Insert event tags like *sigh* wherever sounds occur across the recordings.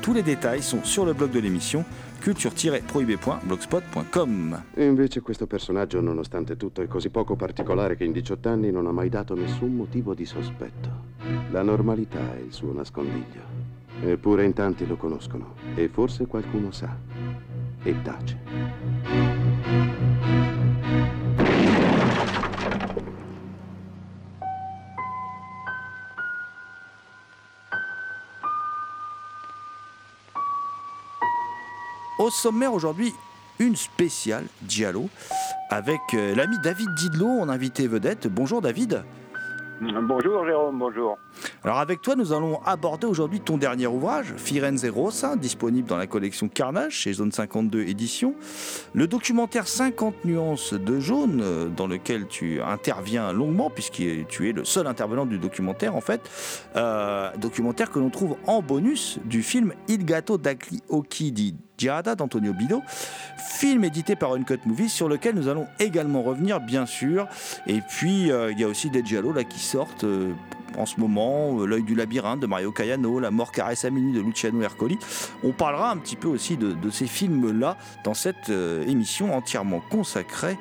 Tous les détails sont sur le blog de l'émission culture-prohibé.blogspot.com. E invece questo personaggio, nonostante tutto, è così poco particolare che in 18 anni non ha mai dato nessun motivo di sospetto. La normalità è il suo nascondiglio. Eppure in tanti lo conoscono e forse qualcuno sa e tace. Au sommaire aujourd'hui, une spéciale Giallo avec euh, l'ami David Didlot en invité vedette. Bonjour David. Bonjour Jérôme, bonjour. Alors avec toi, nous allons aborder aujourd'hui ton dernier ouvrage, Firenze Rossa, disponible dans la collection Carnage chez Zone 52 Édition. Le documentaire 50 nuances de jaune, euh, dans lequel tu interviens longuement, puisque tu es le seul intervenant du documentaire en fait. Euh, documentaire que l'on trouve en bonus du film Il Gatto d'Agli Occhi di Giada d'Antonio Bido, film édité par Uncut Movie sur lequel nous allons également revenir bien sûr. Et puis euh, il y a aussi des Giallo qui sortent euh, en ce moment, euh, L'œil du labyrinthe de Mario Caiano, La mort caresse à minuit de Luciano Ercoli. On parlera un petit peu aussi de, ces films-là dans cette émission entièrement consacrée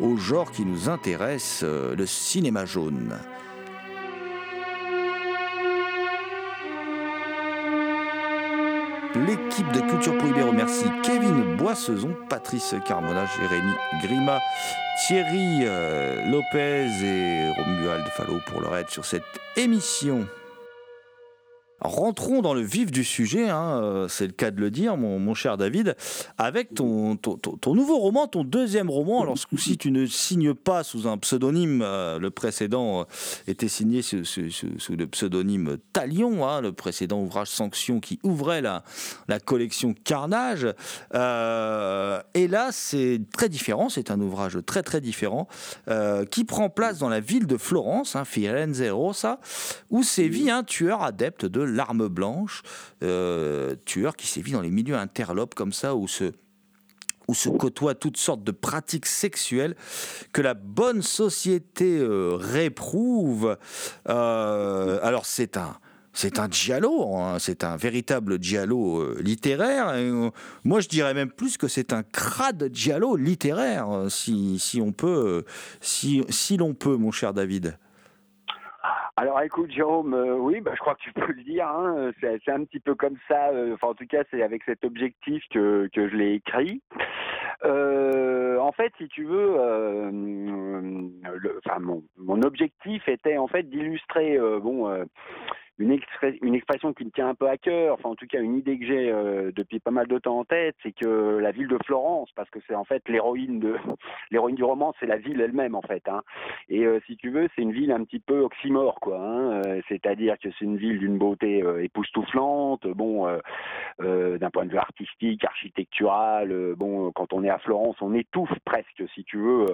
au genre qui nous intéresse, le cinéma jaune. L'équipe de Culture Prohibée remercie Kevin Boissezon, Patrice Carmona, Jérémy Grima, Thierry euh, Lopez et Romuald Fallo pour leur aide sur cette émission. Rentrons dans le vif du sujet, hein, euh, c'est le cas de le dire, mon, cher David, avec ton, ton, ton- nouveau roman, ton deuxième roman. Alors, ce coup-ci, tu ne signes pas sous un pseudonyme. euh, le précédent euh, était signé sous, le pseudonyme Talion, hein, le précédent ouvrage Sanction qui ouvrait la, la collection Carnage. Et là, c'est très différent, c'est un ouvrage très très différent qui prend place dans la ville de Florence, hein, Firenze Rossa, où sévit un tueur adepte de l'arme blanche, euh, tueur qui sévit dans les milieux interlopes comme ça, où se où côtoient toutes sortes de pratiques sexuelles que la bonne société euh, réprouve. Euh, alors c'est un c'est un giallo, hein, c'est un véritable giallo littéraire. Moi, je dirais même plus que c'est un crade giallo littéraire, si, si on peut, si, si l'on peut, mon cher David. Alors écoute Jérôme, euh, oui, bah, je crois que tu peux le dire, hein, c'est un petit peu comme ça, euh, enfin en tout cas c'est avec cet objectif que, je l'ai écrit. Euh, en fait, si tu veux, le- enfin mon, mon objectif était en fait d'illustrer, bon, une, une expression qui me tient un peu à cœur, enfin en tout cas une idée que j'ai euh, depuis pas mal de temps en tête, c'est que la ville de Florence, parce que c'est en fait l'héroïne de *laughs* l'héroïne du roman, c'est la ville elle-même en fait. Hein. Et euh, si tu veux, c'est une ville un petit peu oxymore, quoi. Hein. Euh, C'est-à-dire que c'est une ville d'une beauté époustouflante. Bon, d'un point de vue artistique, architectural, bon, quand on est à Florence, on étouffe presque, si tu veux,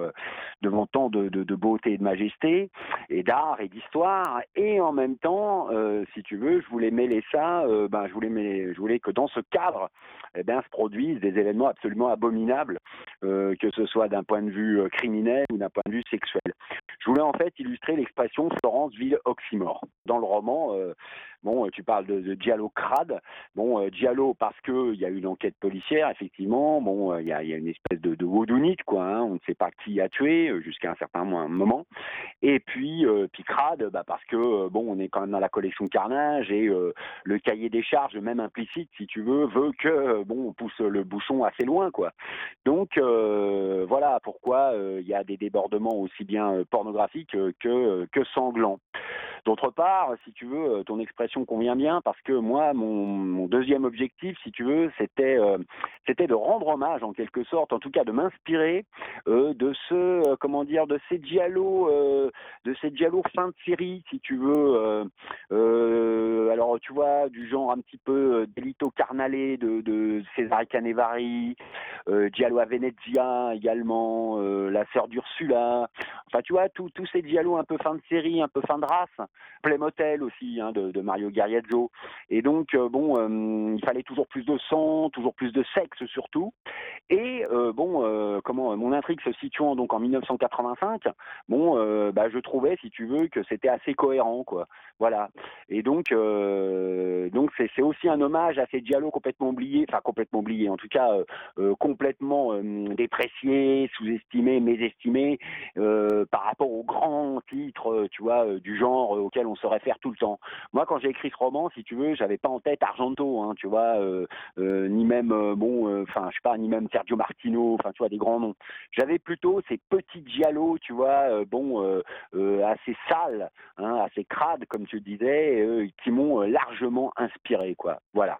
devant tant de, de, de beauté et de majesté, et d'art et d'histoire. Et en même temps, si tu veux, je voulais mêler ça. euh, ben, je voulais que dans ce cadre eh bien, se produisent des événements absolument abominables, euh, que ce soit d'un point de vue euh, criminel ou d'un point de vue sexuel. Je voulais en fait illustrer l'expression Florence ville oxymore. Dans le roman, euh, bon, tu parles de, de Giallo crade. Bon, euh, Giallo parce que il y a une enquête policière, effectivement. Bon, euh, il y, a, une espèce de, de quoi. hein. On ne sait pas qui a tué euh, jusqu'à un certain mo- moment. Et puis, euh, puis bah, parce que euh, bon, on est quand même dans la collection Carnage et euh, le cahier des charges, même implicite, si tu veux, veut que euh, bon, on pousse le bouchon assez loin, quoi. Donc euh, voilà pourquoi euh, il y a des débordements aussi bien euh, pornographiques euh, que, euh, que sanglants. D'autre part, si tu veux, euh, ton expression convient bien parce que moi, mon, deuxième objectif, si tu veux, c'était euh, c'était de rendre hommage en quelque sorte, en tout cas de m'inspirer euh, de ce, euh, comment dire, de ces dialogues, de ces dialogues fin de série, si tu veux. alors tu vois, du genre un petit peu Delito Carnale de, de Cesare Canevari, Giallo a Venezia également, La sœur d'Ursula. Enfin, tu vois, tous ces dialogues un peu fin de série, un peu fin de race. Playmotel aussi, hein, de Mario Gariazzo. Et donc, euh, bon, euh, il fallait toujours plus de sang, toujours plus de sexe surtout. Et euh, bon, euh, comment mon intrigue se situant donc en 1985, bon, euh, bah, je trouvais, si tu veux, que c'était assez cohérent, quoi. Voilà. Et donc, euh, donc c'est aussi un hommage à ces dialogues complètement oubliés, enfin complètement oubliés, en tout cas euh, euh, complètement euh, dépréciés, sous-estimés, mésestimés euh, par rapport aux grands titres, euh, tu vois, euh, du genre euh, auquel on se réfère tout le temps. Moi, quand j'ai écrit ce roman, si tu veux, j'avais pas en tête Argento, hein, tu vois, euh, euh, ni même euh, bon, enfin, je sais pas, ni même Sergio Martino, enfin, tu vois, des grands noms. J'avais plutôt ces petits giallo, tu vois, bon, assez sales, hein, assez crades, comme tu disais, qui m'ont largement inspiré, quoi. Voilà.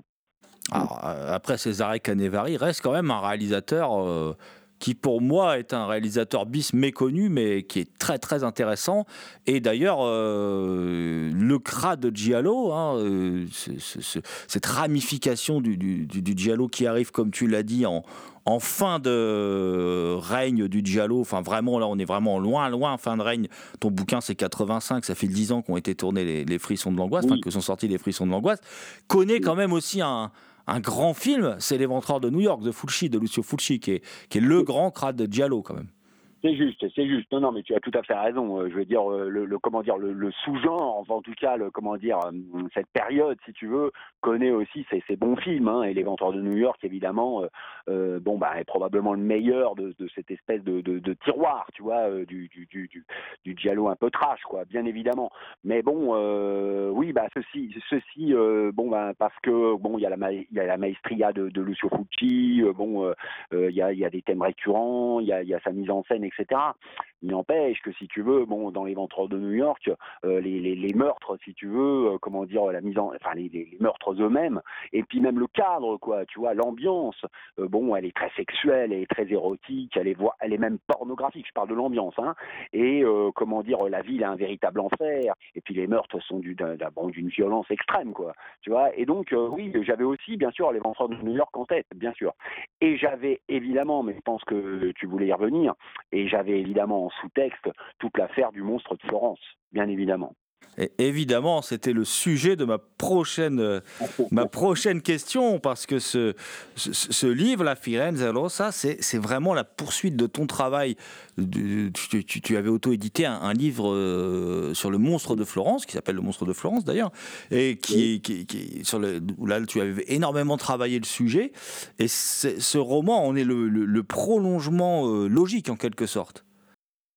Alors, après Cesare Canevari reste quand même un réalisateur qui pour moi est un réalisateur bis méconnu mais qui est très très intéressant et d'ailleurs euh, le cra de Giallo hein, euh, ce- ce- ce- cette ramification du, du, Giallo qui arrive comme tu l'as dit en, en fin de règne du Giallo, enfin vraiment là on est vraiment loin loin fin de règne. Ton bouquin c'est 85, ça fait 10 ans qu'ont été tournés les, les frissons de l'angoisse, enfin Oui. que sont sortis les frissons de l'angoisse, connaît quand même aussi un, un grand film, c'est L'éventreur de New York de Fulci, de Lucio Fulci, qui est, qui est le grand crade de Giallo quand même. C'est juste, c'est juste. Non, non, mais tu as tout à fait raison. Euh, Je veux dire, euh, le, comment dire, le, sous-genre, enfin en tout cas, le, comment dire, euh, cette période, si tu veux, connaît aussi ces bons films. Hein, et Les Venteurs de New York, évidemment, bon, bah, est probablement le meilleur de, cette espèce de, de, tiroir, tu vois, du, du, du, du, giallo un peu trash, quoi, bien évidemment. Mais bon, oui, bah, ceci, ceci, bon, bah, parce que bon, il y a la, il y a la maestria de, Lucio Fulci, euh, bon, il y, a, y a des thèmes récurrents, il y a, il y a sa mise en scène, etc. Il n'empêche que si tu veux, bon, dans les ventres de New York, euh, les, les, les meurtres, si tu veux, euh, comment dire, la mise en, enfin les, les, meurtres eux-mêmes, et puis même le cadre, quoi, tu vois, l'ambiance, euh, bon, elle est très sexuelle, elle est très érotique, elle est, elle est même pornographique. Je parle de l'ambiance, hein. Et comment dire, la ville est un véritable enfer. Et puis les meurtres sont du- d'un- d'un- bon, d'une violence extrême, quoi. Tu vois. Et donc, oui, j'avais aussi, bien sûr, les ventres de New York en tête, bien sûr. Et j'avais évidemment, mais je pense que tu voulais y revenir, et j'avais évidemment en sous-texte toute l'affaire du monstre de Florence, bien évidemment. Et évidemment, c'était le sujet de ma prochaine, euh, ma prochaine question, parce que ce, ce, ce livre, La Firenze Rossa, c'est vraiment la poursuite de ton travail. Tu, tu- tu avais auto-édité un, un livre euh, sur le monstre de Florence, qui s'appelle Le monstre de Florence d'ailleurs, et qui, qui, qui- sur le, là tu avais énormément travaillé le sujet. Et ce roman, on est le, le- le prolongement euh, logique en quelque sorte.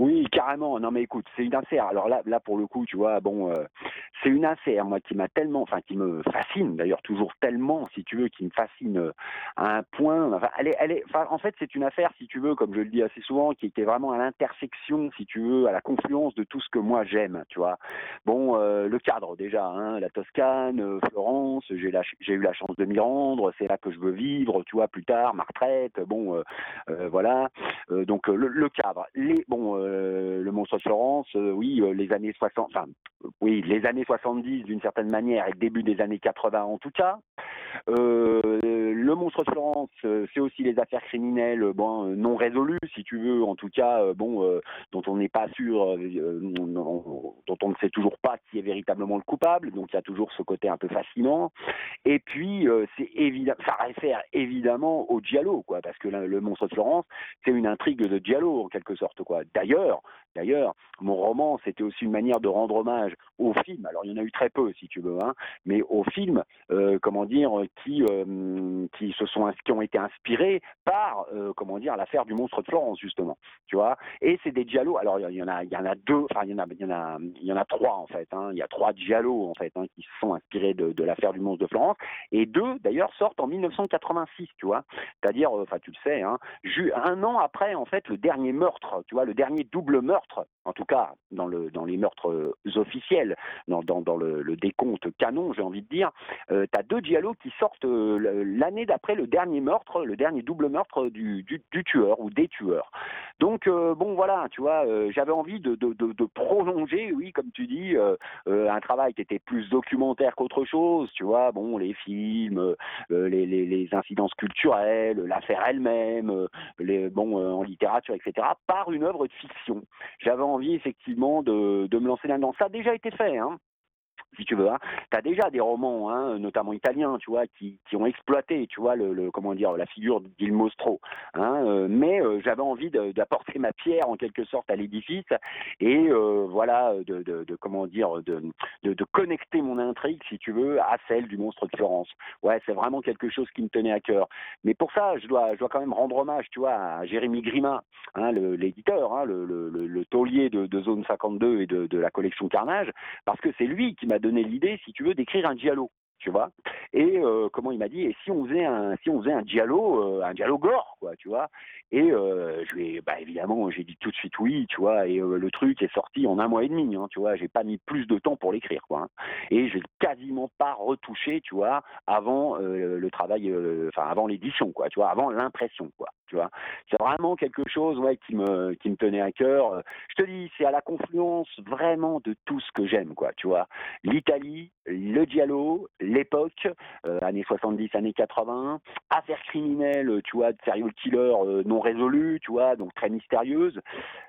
Oui, carrément. Non, mais écoute, c'est une affaire. Alors là, là pour le coup, tu vois, bon, euh, c'est une affaire, moi, qui m'a tellement, enfin, qui me fascine, d'ailleurs, toujours tellement, si tu veux, qui me fascine euh, à un point. Enfin, en fait, c'est une affaire, si tu veux, comme je le dis assez souvent, qui était vraiment à l'intersection, si tu veux, à la confluence de tout ce que moi j'aime, tu vois. Bon, euh, le cadre déjà, hein, la Toscane, Florence, j'ai eu la chance de m'y rendre, c'est là que je veux vivre, tu vois, plus tard, ma retraite, bon, voilà. Donc le, le cadre, les, bon, euh, le monstre Florence, euh, oui, euh, les années 60, enfin, euh, oui, les années 70 d'une certaine manière et début des années 80 en tout cas. Euh, le monstre de Florence, c'est aussi les affaires criminelles, bon, non résolues, si tu veux, en tout cas, bon, dont on n'est pas sûr, dont on ne sait toujours pas qui est véritablement le coupable. Donc il y a toujours ce côté un peu fascinant. Et puis c'est évident, ça réfère évidemment au Giallo, quoi, parce que le monstre de Florence, c'est une intrigue de Giallo en quelque sorte, quoi. D'ailleurs, D'ailleurs, mon roman, c'était aussi une manière de rendre hommage aux films. Alors, il y en a eu très peu, si tu veux, hein, mais aux films, euh, comment dire, qui euh, qui se sont qui ont été inspirés par, euh, comment dire, l'affaire du monstre de Florence, justement. Tu vois. Et c'est des giallo. Alors, il y en a, il y en a deux. Enfin, il y en a, il y en a, trois en fait. Hein. Il y a trois giallo en fait hein, qui se sont inspirés de, l'affaire du monstre de Florence. Et deux, d'ailleurs, sortent en 1986. Tu vois. C'est-à-dire, enfin, tu le sais, hein, un an après en fait le dernier meurtre. Tu vois, le dernier double meurtre en tout cas dans, le, dans les meurtres euh, officiels, dans, le, décompte canon, j'ai envie de dire, euh, tu as deux dialogues qui sortent euh, l'année d'après le dernier meurtre, le dernier double meurtre du, tueur ou des tueurs. Donc, bon, voilà, tu vois, j'avais envie de, prolonger, oui, comme tu dis, un travail qui était plus documentaire qu'autre chose, tu vois, bon, les films, les, incidences culturelles, l'affaire elle-même, les, bon, en littérature, etc., par une œuvre de fiction j'avais envie effectivement de, de me lancer là-dedans. Ça a déjà été fait, hein si tu veux. Hein. Tu as déjà des romans, hein, notamment italiens, tu vois, qui, qui ont exploité, tu vois, le, comment dire, la figure d'Il Mostro. Hein, euh, mais euh, j'avais envie d'apporter ma pierre en quelque sorte à l'édifice et euh, voilà, de, de, comment dire, de, de, connecter mon intrigue, si tu veux, à celle du monstre de Florence. Ouais, c'est vraiment quelque chose qui me tenait à cœur. Mais pour ça, je dois, je dois quand même rendre hommage, tu vois, à Jérémy Grima, hein, l'éditeur, le, le, le, taulier de, Zone 52 et de la collection Carnage, parce que c'est lui qui m'a donné l'idée, si tu veux, d'écrire un dialogue tu vois. Et euh, comment il m'a dit, et si on faisait un, si on faisait un dialogue, euh, un dialogue gore, quoi, tu vois. Et euh, je vais, bah évidemment, j'ai dit tout de suite oui, tu vois. Et le truc est sorti en un mois et demi, hein, tu vois. J'ai pas mis plus de temps pour l'écrire, quoi. Hein. Et j'ai quasiment pas retouché, tu vois, avant le travail, enfin avant l'édition, quoi, tu vois, avant l'impression, quoi, tu vois. C'est vraiment quelque chose, ouais, qui me, qui me tenait à cœur. Je te dis, c'est à la confluence vraiment de tout ce que j'aime, quoi, tu vois. L'Italie, le dialogue, l'époque, euh, années 70, années 80, affaires criminelles, tu vois, de serial killer euh, non résolues, tu vois, donc très mystérieuses.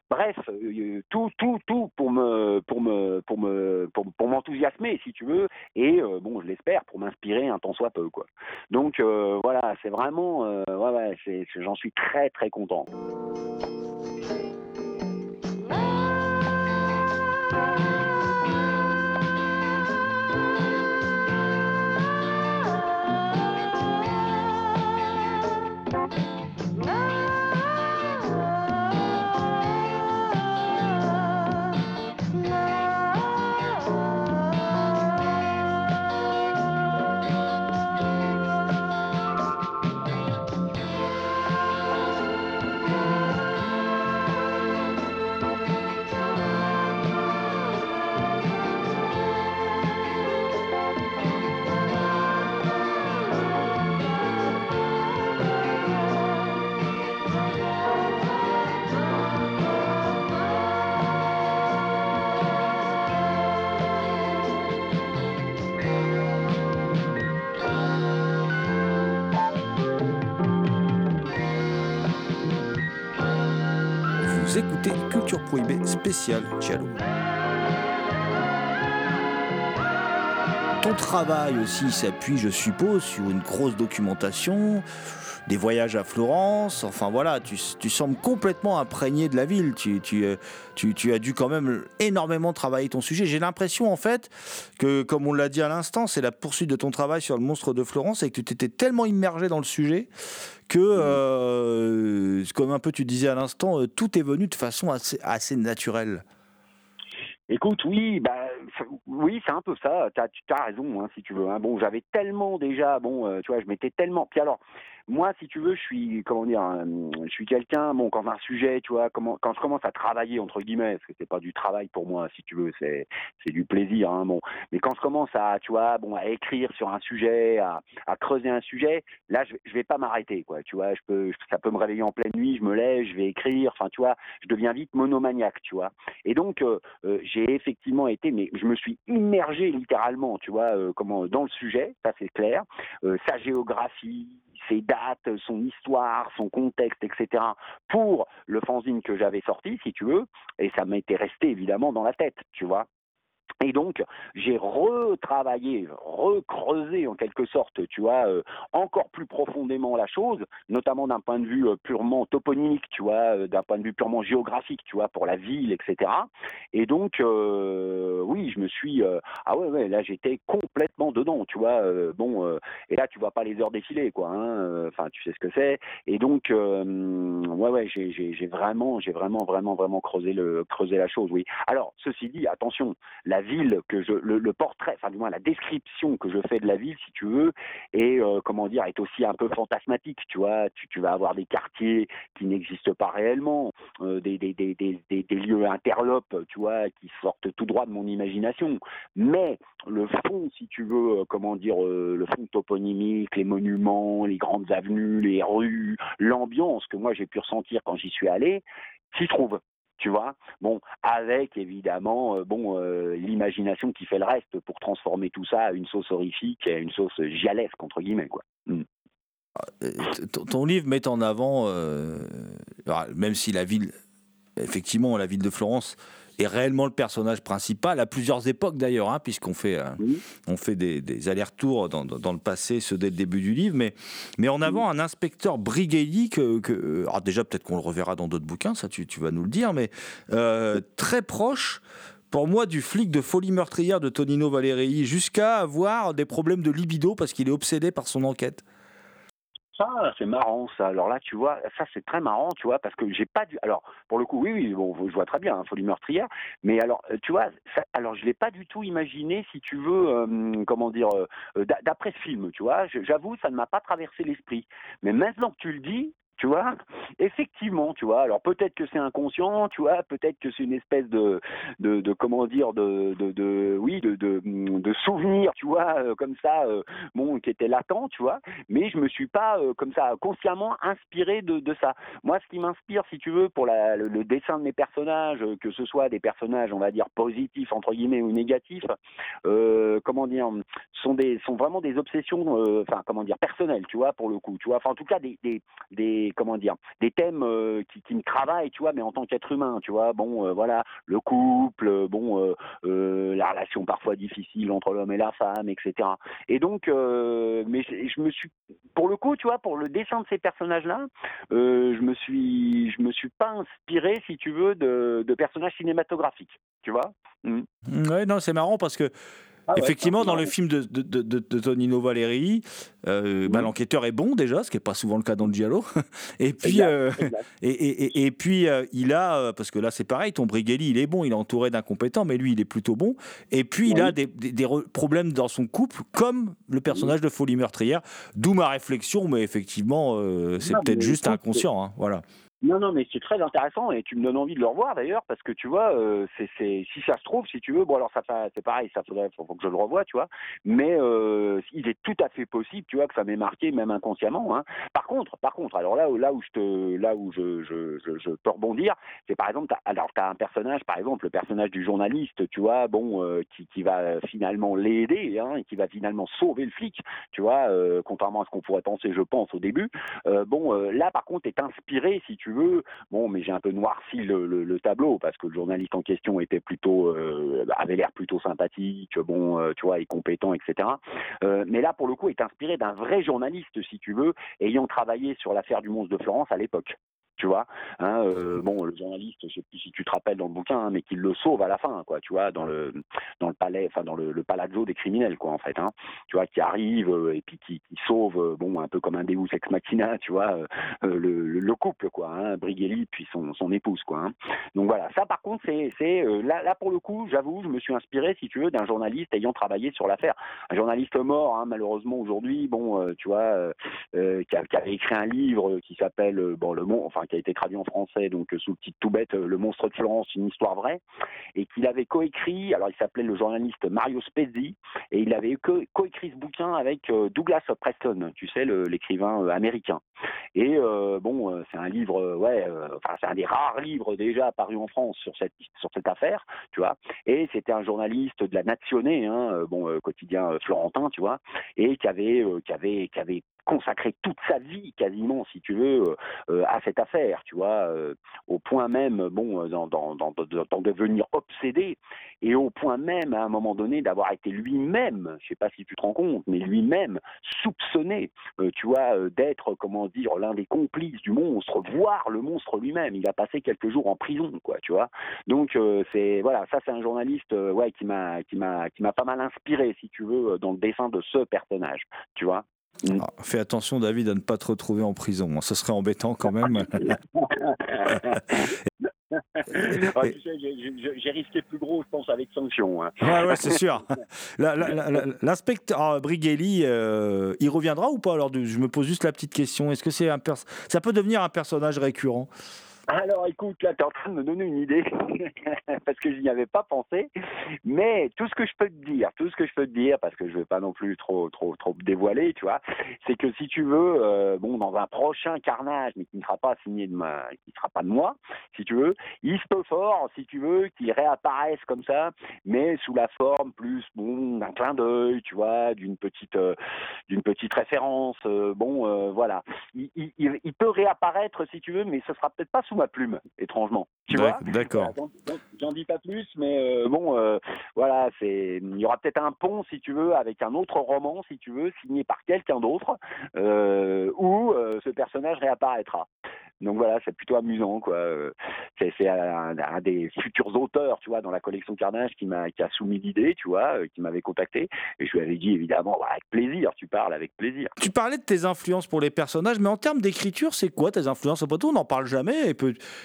Bref, euh, tout, tout, tout pour me, pour me, pour me, pour, m'enthousiasmer, si tu veux, et bon, je l'espère, pour m'inspirer un tant soit peu, quoi. Donc voilà, c'est vraiment, ouais, j'en suis très, très content. Écoutez Culture Prohibée spéciale Giallo. Ton travail aussi s'appuie, je suppose, sur une grosse documentation, des voyages à Florence. Enfin voilà, tu, sembles complètement imprégné de la ville. Tu, tu, tu, as dû quand même énormément travailler ton sujet. J'ai l'impression en fait que, comme on l'a dit à l'instant, c'est la poursuite de ton travail sur le monstre de Florence et que tu t'étais tellement immergé dans le sujet que, euh, comme un peu tu disais à l'instant, euh, tout est venu de façon assez, assez naturelle. Écoute, oui, bah, oui, c'est un peu ça. Tu as, raison, hein, si tu veux. Hein. Bon, j'avais tellement déjà, bon, euh, tu vois, je m'étais tellement. Puis alors, moi, si tu veux, je suis, comment dire, euh, je suis quelqu'un, bon, quand un sujet, tu vois, quand je commence à travailler, entre guillemets, parce que c'est pas du travail pour moi, si tu veux, c'est, c'est du plaisir, hein, bon. Mais quand je commence à, tu vois, bon, à écrire sur un sujet, à, à creuser un sujet, là, je, je vais pas m'arrêter, quoi, tu vois, ça peut me réveiller en pleine nuit, je me lève, je vais écrire, enfin, tu vois, je deviens vite monomaniaque, tu vois. Et donc, euh, euh, j'ai effectivement été, mais je me suis immergé littéralement, tu vois, comment, dans le sujet, ça c'est clair, sa géographie, ses son histoire, son contexte, etc. pour le fanzine que j'avais sorti, si tu veux, et ça m'était resté évidemment dans la tête, tu vois. Et donc, j'ai retravaillé, recreusé en quelque sorte, tu vois, euh, encore plus profondément la chose, notamment d'un point de vue euh, purement toponymique, tu vois, euh, d'un point de vue purement géographique, tu vois, pour la ville, etc. Et donc, oui, je me suis, ah ouais, ouais, là j'étais complètement dedans, tu vois. bon, et là tu vois pas les heures défiler, quoi. Hein, Enfin, tu sais ce que c'est. Et donc, ouais, ouais, j'ai vraiment, j'ai vraiment, vraiment, vraiment creusé le, creusé la chose, oui. Alors, ceci dit, attention, la que le, portrait, enfin du moins la description que je fais de la ville, si tu veux, est euh, comment dire, est aussi un peu fantasmatique. Tu vois, tu, vas avoir des quartiers qui n'existent pas réellement, euh, des, lieux interlopes, tu vois, qui sortent tout droit de mon imagination. Mais le fond, si tu veux, euh, comment dire, le fond toponymique, les monuments, les grandes avenues, les rues, l'ambiance que moi j'ai pu ressentir quand j'y suis allé, s'y trouve tu vois. Bon, avec évidemment, euh, bon, euh, l'imagination qui fait le reste pour transformer tout ça à une sauce horrifique, à une sauce gialesque entre guillemets, quoi. Hmm. Euh, ton livre met en avant, même si la ville, effectivement, la ville de Florence est réellement le personnage principal, à plusieurs époques d'ailleurs, hein, puisqu'on fait, euh, on fait des, allers-retours dans, le passé, ce dès le début du livre, mais, mais en avant un inspecteur Brighelli, que, que alors déjà peut-être qu'on le reverra dans d'autres bouquins, ça tu, tu, vas nous le dire, mais euh, très proche pour moi, du flic de folie meurtrière de Tonino Valéry jusqu'à avoir des problèmes de libido parce qu'il est obsédé par son enquête c'est marrant ça. Alors là, tu vois, ça c'est très marrant, tu vois, parce que j'ai pas du. Alors pour le coup, oui, oui, bon, je vois très bien, hein, folie meurtrière. Mais alors, euh, tu vois, ça... alors je l'ai pas du tout imaginé, si tu veux, euh, comment dire, euh, d'après ce film, tu vois. J'avoue, ça ne m'a pas traversé l'esprit. Mais maintenant que tu le dis, tu vois Effectivement, tu vois. Alors peut-être que c'est inconscient, tu vois. Peut-être que c'est une espèce de, de, de, comment dire, de, de, de oui, de, de, de, souvenir, tu vois, euh, comme ça, euh, bon, qui était latent, tu vois. Mais je me suis pas euh, comme ça consciemment inspiré de, de ça. Moi, ce qui m'inspire, si tu veux, pour la, le, dessin de mes personnages, que ce soit des personnages, on va dire positifs entre guillemets ou négatifs, comment dire, sont des, sont vraiment des obsessions, enfin comment dire, personnelles, tu vois, pour le coup, tu vois. Enfin, en tout cas, des, des, des comment dire, des thèmes euh, qui, me travaillent, tu vois, mais en tant qu'être humain, tu vois. Bon, euh, voilà, le couple, bon, euh, la relation parfois difficile entre l'homme et la femme, etc. Et donc, mais je, me suis, pour le coup, tu vois, pour le dessin de ces personnages-là, je me suis, je me suis pas inspiré, si tu veux, de, de personnages cinématographiques, tu vois. Mmh. Ouais, non, c'est marrant parce que ah Effectivement, dans le film de, de, de, Tonino Valeri, euh, bah, l'enquêteur est bon déjà, ce qui n'est pas souvent le cas dans le Giallo. *laughs* et puis, euh, *laughs* Et, et, et, puis euh, il a, parce que là c'est pareil, ton Brighelli, il est bon, il est entouré d'incompétents, mais lui il est plutôt bon. Et puis il a des, des, problèmes dans son couple, comme le personnage de Folie meurtrière. D'où ma réflexion, mais effectivement, c'est peut-être juste inconscient. Hein, voilà. Non, non, mais c'est très intéressant et tu me donnes envie de le revoir d'ailleurs parce que tu vois, euh, c'est, si ça se trouve, si tu veux, bon alors ça, c'est pareil, ça faudrait, faut, que je le revoie, tu vois. Mais euh, il est tout à fait possible, tu vois, que ça m'ait marqué même inconsciemment. Hein. Par contre, par contre, alors là, là où je te, là où je, je, je, peux rebondir, c'est par exemple, alors t'as un personnage, par exemple, le personnage du journaliste, tu vois, bon, euh, qui, qui va finalement l'aider, hein, et qui va finalement sauver le flic, tu vois, contrairement à ce qu'on pourrait penser, je pense au début. Bon, là par contre, est inspiré, si tu veux. Bon, mais j'ai un peu noirci le, le, tableau parce que le journaliste en question était plutôt, euh, avait l'air plutôt sympathique, bon, euh, tu vois, et compétent, etc. Euh, mais là, pour le coup, est inspiré d'un vrai journaliste, si tu veux, ayant travaillé sur l'affaire du monstre de Florence à l'époque tu vois. Hein, euh, bon, le journaliste, je sais plus si tu te rappelles dans le bouquin, hein, mais qu'il le sauve à la fin, quoi, tu vois, dans le dans le palais, enfin dans le, le, palazzo des criminels, quoi, en fait, hein, tu vois, qui arrive euh, et puis qui, qui, sauve, euh, bon, un peu comme un Deus ex machina, tu vois, le, le, couple, quoi, hein, Brighelli puis son, son épouse, quoi. Hein. Donc voilà, ça par contre, c'est c'est là là pour le coup, j'avoue, je me suis inspiré, si tu veux, d'un journaliste ayant travaillé sur l'affaire, un journaliste mort, hein, malheureusement aujourd'hui, bon, tu vois, qui, a, qui, avait écrit un livre qui s'appelle bon le monde, enfin qui a été traduit en français, donc euh, sous le titre tout bête, euh, Le monstre de Florence, une histoire vraie, et qu'il avait coécrit, alors il s'appelait le journaliste Mario Spezzi, et il avait coécrit ce bouquin avec euh, Douglas Preston, tu sais, l'écrivain américain. Et bon, c'est un livre, ouais, enfin c'est un des rares livres déjà apparus en France sur cette sur cette affaire, tu vois. Et c'était un journaliste de la Nationée, hein, bon quotidien florentin, tu vois, et qui avait qui avait qui avait consacré toute sa vie quasiment, si tu veux, à cette affaire, tu vois, au point même, bon, d'en devenir obsédé, et au point même, à un moment donné, d'avoir été lui-même, je sais pas si tu te rends compte, mais lui-même soupçonné, tu vois, d'être, comment dire, l'un des complices du monstre, voire le monstre lui-même. Il a passé quelques jours en prison, quoi, tu vois. Donc c'est voilà, ça c'est un journaliste, ouais, qui m'a qui m'a qui m'a pas mal inspiré, si tu veux, dans le dessin de ce personnage, tu vois. Mm. Ah, fais attention, David, à ne pas te retrouver en prison. Ce serait embêtant quand même. *laughs* Ah, j'ai risqué plus gros, je pense, avec sanction. Hein. Ouais, ouais, c'est sûr. L'inspecteur ah, Brighelli, euh, il reviendra ou pas? Alors, je me pose juste la petite question. Est-ce que c'est un ça peut devenir un personnage récurrent? Alors écoute, là tu es en train de me donner une idée, *laughs* parce que je n'y avais pas pensé, mais tout ce que je peux te dire, tout ce que je peux te dire, parce que je ne veux pas non plus trop trop trop dévoiler, tu vois, c'est que si tu veux, euh, bon, dans un prochain carnage, mais qui ne sera pas signé de ma, qui sera pas de moi, si tu veux, il se peut fort, si tu veux, qu'il réapparaisse comme ça, mais sous la forme plus, bon, d'un clin d'œil, tu vois, d'une petite, euh, d'une petite référence, euh, bon, voilà, il, il, il, peut réapparaître si tu veux, mais ce sera peut-être pas sous ma plume, étrangement. Tu vois D'accord. J'en dis pas plus, mais euh, bon, euh, voilà, c'est. Il y aura peut-être un pont, si tu veux, avec un autre roman, si tu veux, signé par quelqu'un d'autre, euh, où ce personnage réapparaîtra. Donc voilà, c'est plutôt amusant, quoi. C'est un, des futurs auteurs, tu vois, dans la collection Carnage qui m'a qui a soumis l'idée, tu vois, qui m'avait contacté. Et je lui avais dit évidemment, avec plaisir, tu parles avec plaisir. Tu parlais de tes influences pour les personnages, mais en termes d'écriture, c'est quoi tes influences? Après tout, on n'en parle jamais. Et,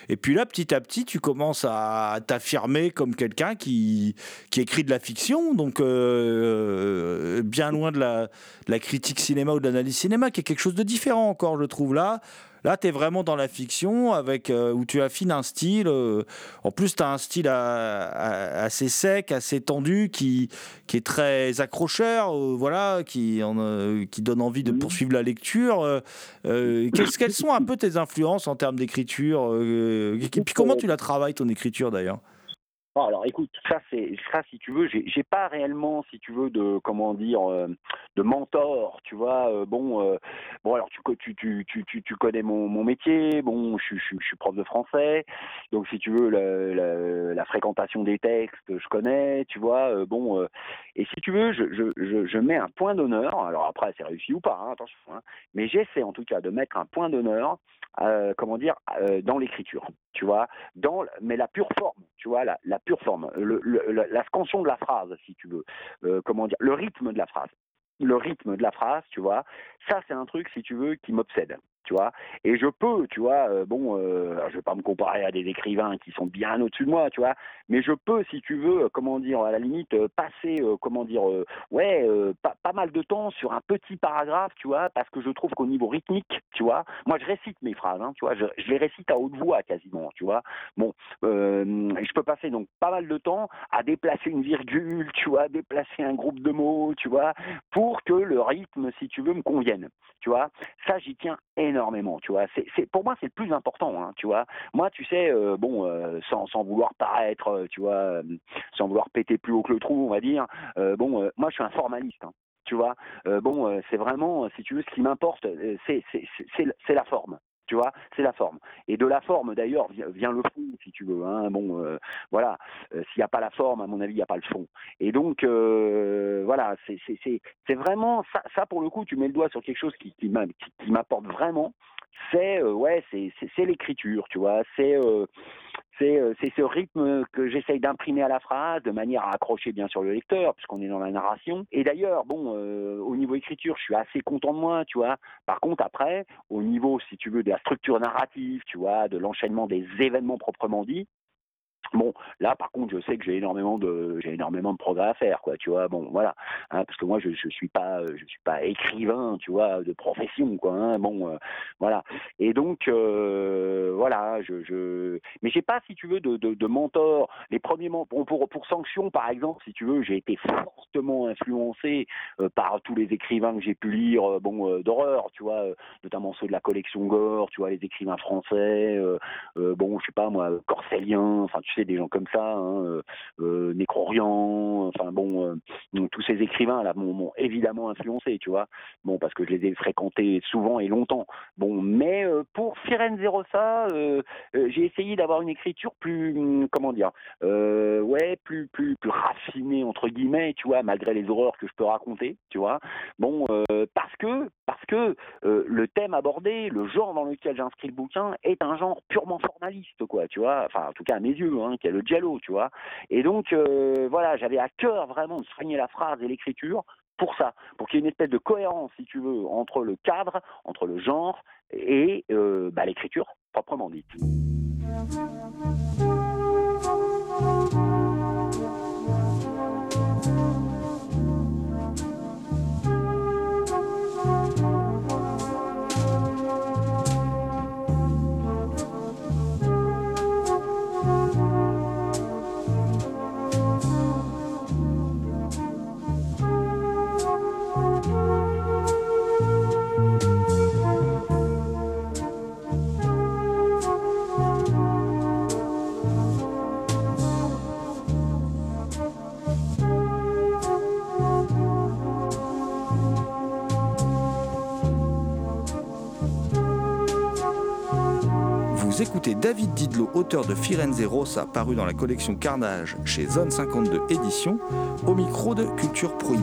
et puis là, petit à petit, tu commences à t'affirmer comme quelqu'un qui, écrit de la fiction, donc euh, bien loin de la, de la critique cinéma ou de l'analyse cinéma, qui est quelque chose de différent encore, je trouve là. Là, tu es vraiment dans la fiction avec, euh, où tu affines un style. Euh, en plus, tu as un style assez sec, assez tendu, qui, qui est très accrocheur, euh, voilà, qui, qui donne envie de poursuivre la lecture. quelles, sont un peu tes influences en termes d'écriture Et puis comment tu la travailles, ton écriture d'ailleurs? Alors écoute, ça c'est ça si tu veux, j'ai pas réellement si tu veux de comment dire euh, de mentor, tu vois. Euh, bon euh, bon alors tu tu tu tu tu connais mon, mon métier, bon je, je, je suis prof de français, donc si tu veux la, la, fréquentation des textes, je connais, tu vois. bon et si tu veux, je, je, je mets un point d'honneur. Alors après c'est réussi ou pas, hein, attention, hein, mais j'essaie en tout cas de mettre un point d'honneur, comment dire, dans l'écriture, tu vois, dans mais la pure forme, tu vois, la, pure forme, la scansion de la phrase, si tu veux, euh, comment dire, le rythme de la phrase. Le rythme de la phrase, tu vois, ça c'est un truc, si tu veux, qui m'obsède Et je peux, tu vois, euh, bon, euh, je vais pas me comparer à des écrivains qui sont bien au-dessus de moi, tu vois, mais je peux, si tu veux, comment dire, à la limite, euh, passer, comment dire, ouais, pas, pas, mal de temps sur un petit paragraphe, tu vois, parce que je trouve qu'au niveau rythmique, tu vois, moi je récite mes phrases, hein, tu vois, je, je, les récite à haute voix quasiment, tu vois. Bon, je peux passer donc pas mal de temps à déplacer une virgule, tu vois, déplacer un groupe de mots, tu vois, pour que le rythme, si tu veux, me convienne, tu vois. Ça, j'y tiens énormément énormément, tu vois. C'est, pour moi, c'est le plus important, hein, tu vois. Moi, tu sais, euh, bon, euh, sans, sans, vouloir paraître, euh, tu vois, sans vouloir péter plus haut que le trou, on va dire, bon, moi, je suis un formaliste, hein, tu vois. bon, c'est vraiment, si tu veux, ce qui m'importe, c'est, c'est la forme tu vois, c'est la forme. Et de la forme, d'ailleurs, vient le fond, si tu veux. Hein. Bon, euh, voilà, euh, s'il n'y a pas la forme, à mon avis, il n'y a pas le fond. Et donc, euh, voilà, c'est vraiment ça, pour le coup, tu mets le doigt sur quelque chose qui, qui m'apporte vraiment. C'est ouais, c'est l'écriture, tu vois. C'est c'est ce rythme que j'essaye d'imprimer à la phrase de manière à accrocher bien sûr le lecteur puisqu'on est dans la narration. Et d'ailleurs, bon, euh, au niveau écriture, je suis assez content de moi, tu vois. Par contre, après, au niveau, si tu veux, de la structure narrative, tu vois, de l'enchaînement des événements proprement dit, Bon, là, par contre, je sais que j'ai énormément de, j'ai énormément de progrès à faire, quoi. Tu vois, bon, voilà, hein, parce que moi, je, je suis pas, je suis pas écrivain, tu vois, de profession, quoi. Hein, bon, euh, voilà. Et donc, euh, voilà, je, je, mais j'ai pas, si tu veux, de, de, de mentor. Les premiers pour, pour, pour sanction, par exemple, si tu veux, j'ai été fortement influencé euh, par tous les écrivains que j'ai pu lire, bon, d'horreur, tu vois, notamment ceux de la collection Gore, tu vois, les écrivains français, bon, je sais pas moi, Corsélien, enfin, des gens comme ça, hein, euh, euh Nécrorian, enfin bon, euh, tous ces écrivains là m'ont évidemment influencé, tu vois. Bon, parce que je les ai fréquentés souvent et longtemps. Bon, mais euh, pour Firenze Rossa, j'ai essayé d'avoir une écriture plus, hum, comment dire, ouais, plus, plus, raffinée entre guillemets, tu vois, malgré les horreurs que je peux raconter, tu vois. Bon, parce que, parce que le thème abordé, le genre dans lequel j'ai inscrit le bouquin est un genre purement formaliste, quoi, tu vois. Enfin, en tout cas à mes yeux, hein, qui est le giallo, tu vois. Et donc, euh, voilà, j'avais à cœur vraiment de soigner la phrase et l'écriture pour ça, pour qu'il y ait une espèce de cohérence, si tu veux, entre le cadre, entre le genre et euh, bah, l'écriture proprement dite. David Didlot, auteur de Firenze Rossa, paru dans la collection Carnage chez Zone 52 Éditions, au micro de Culture Prohibée.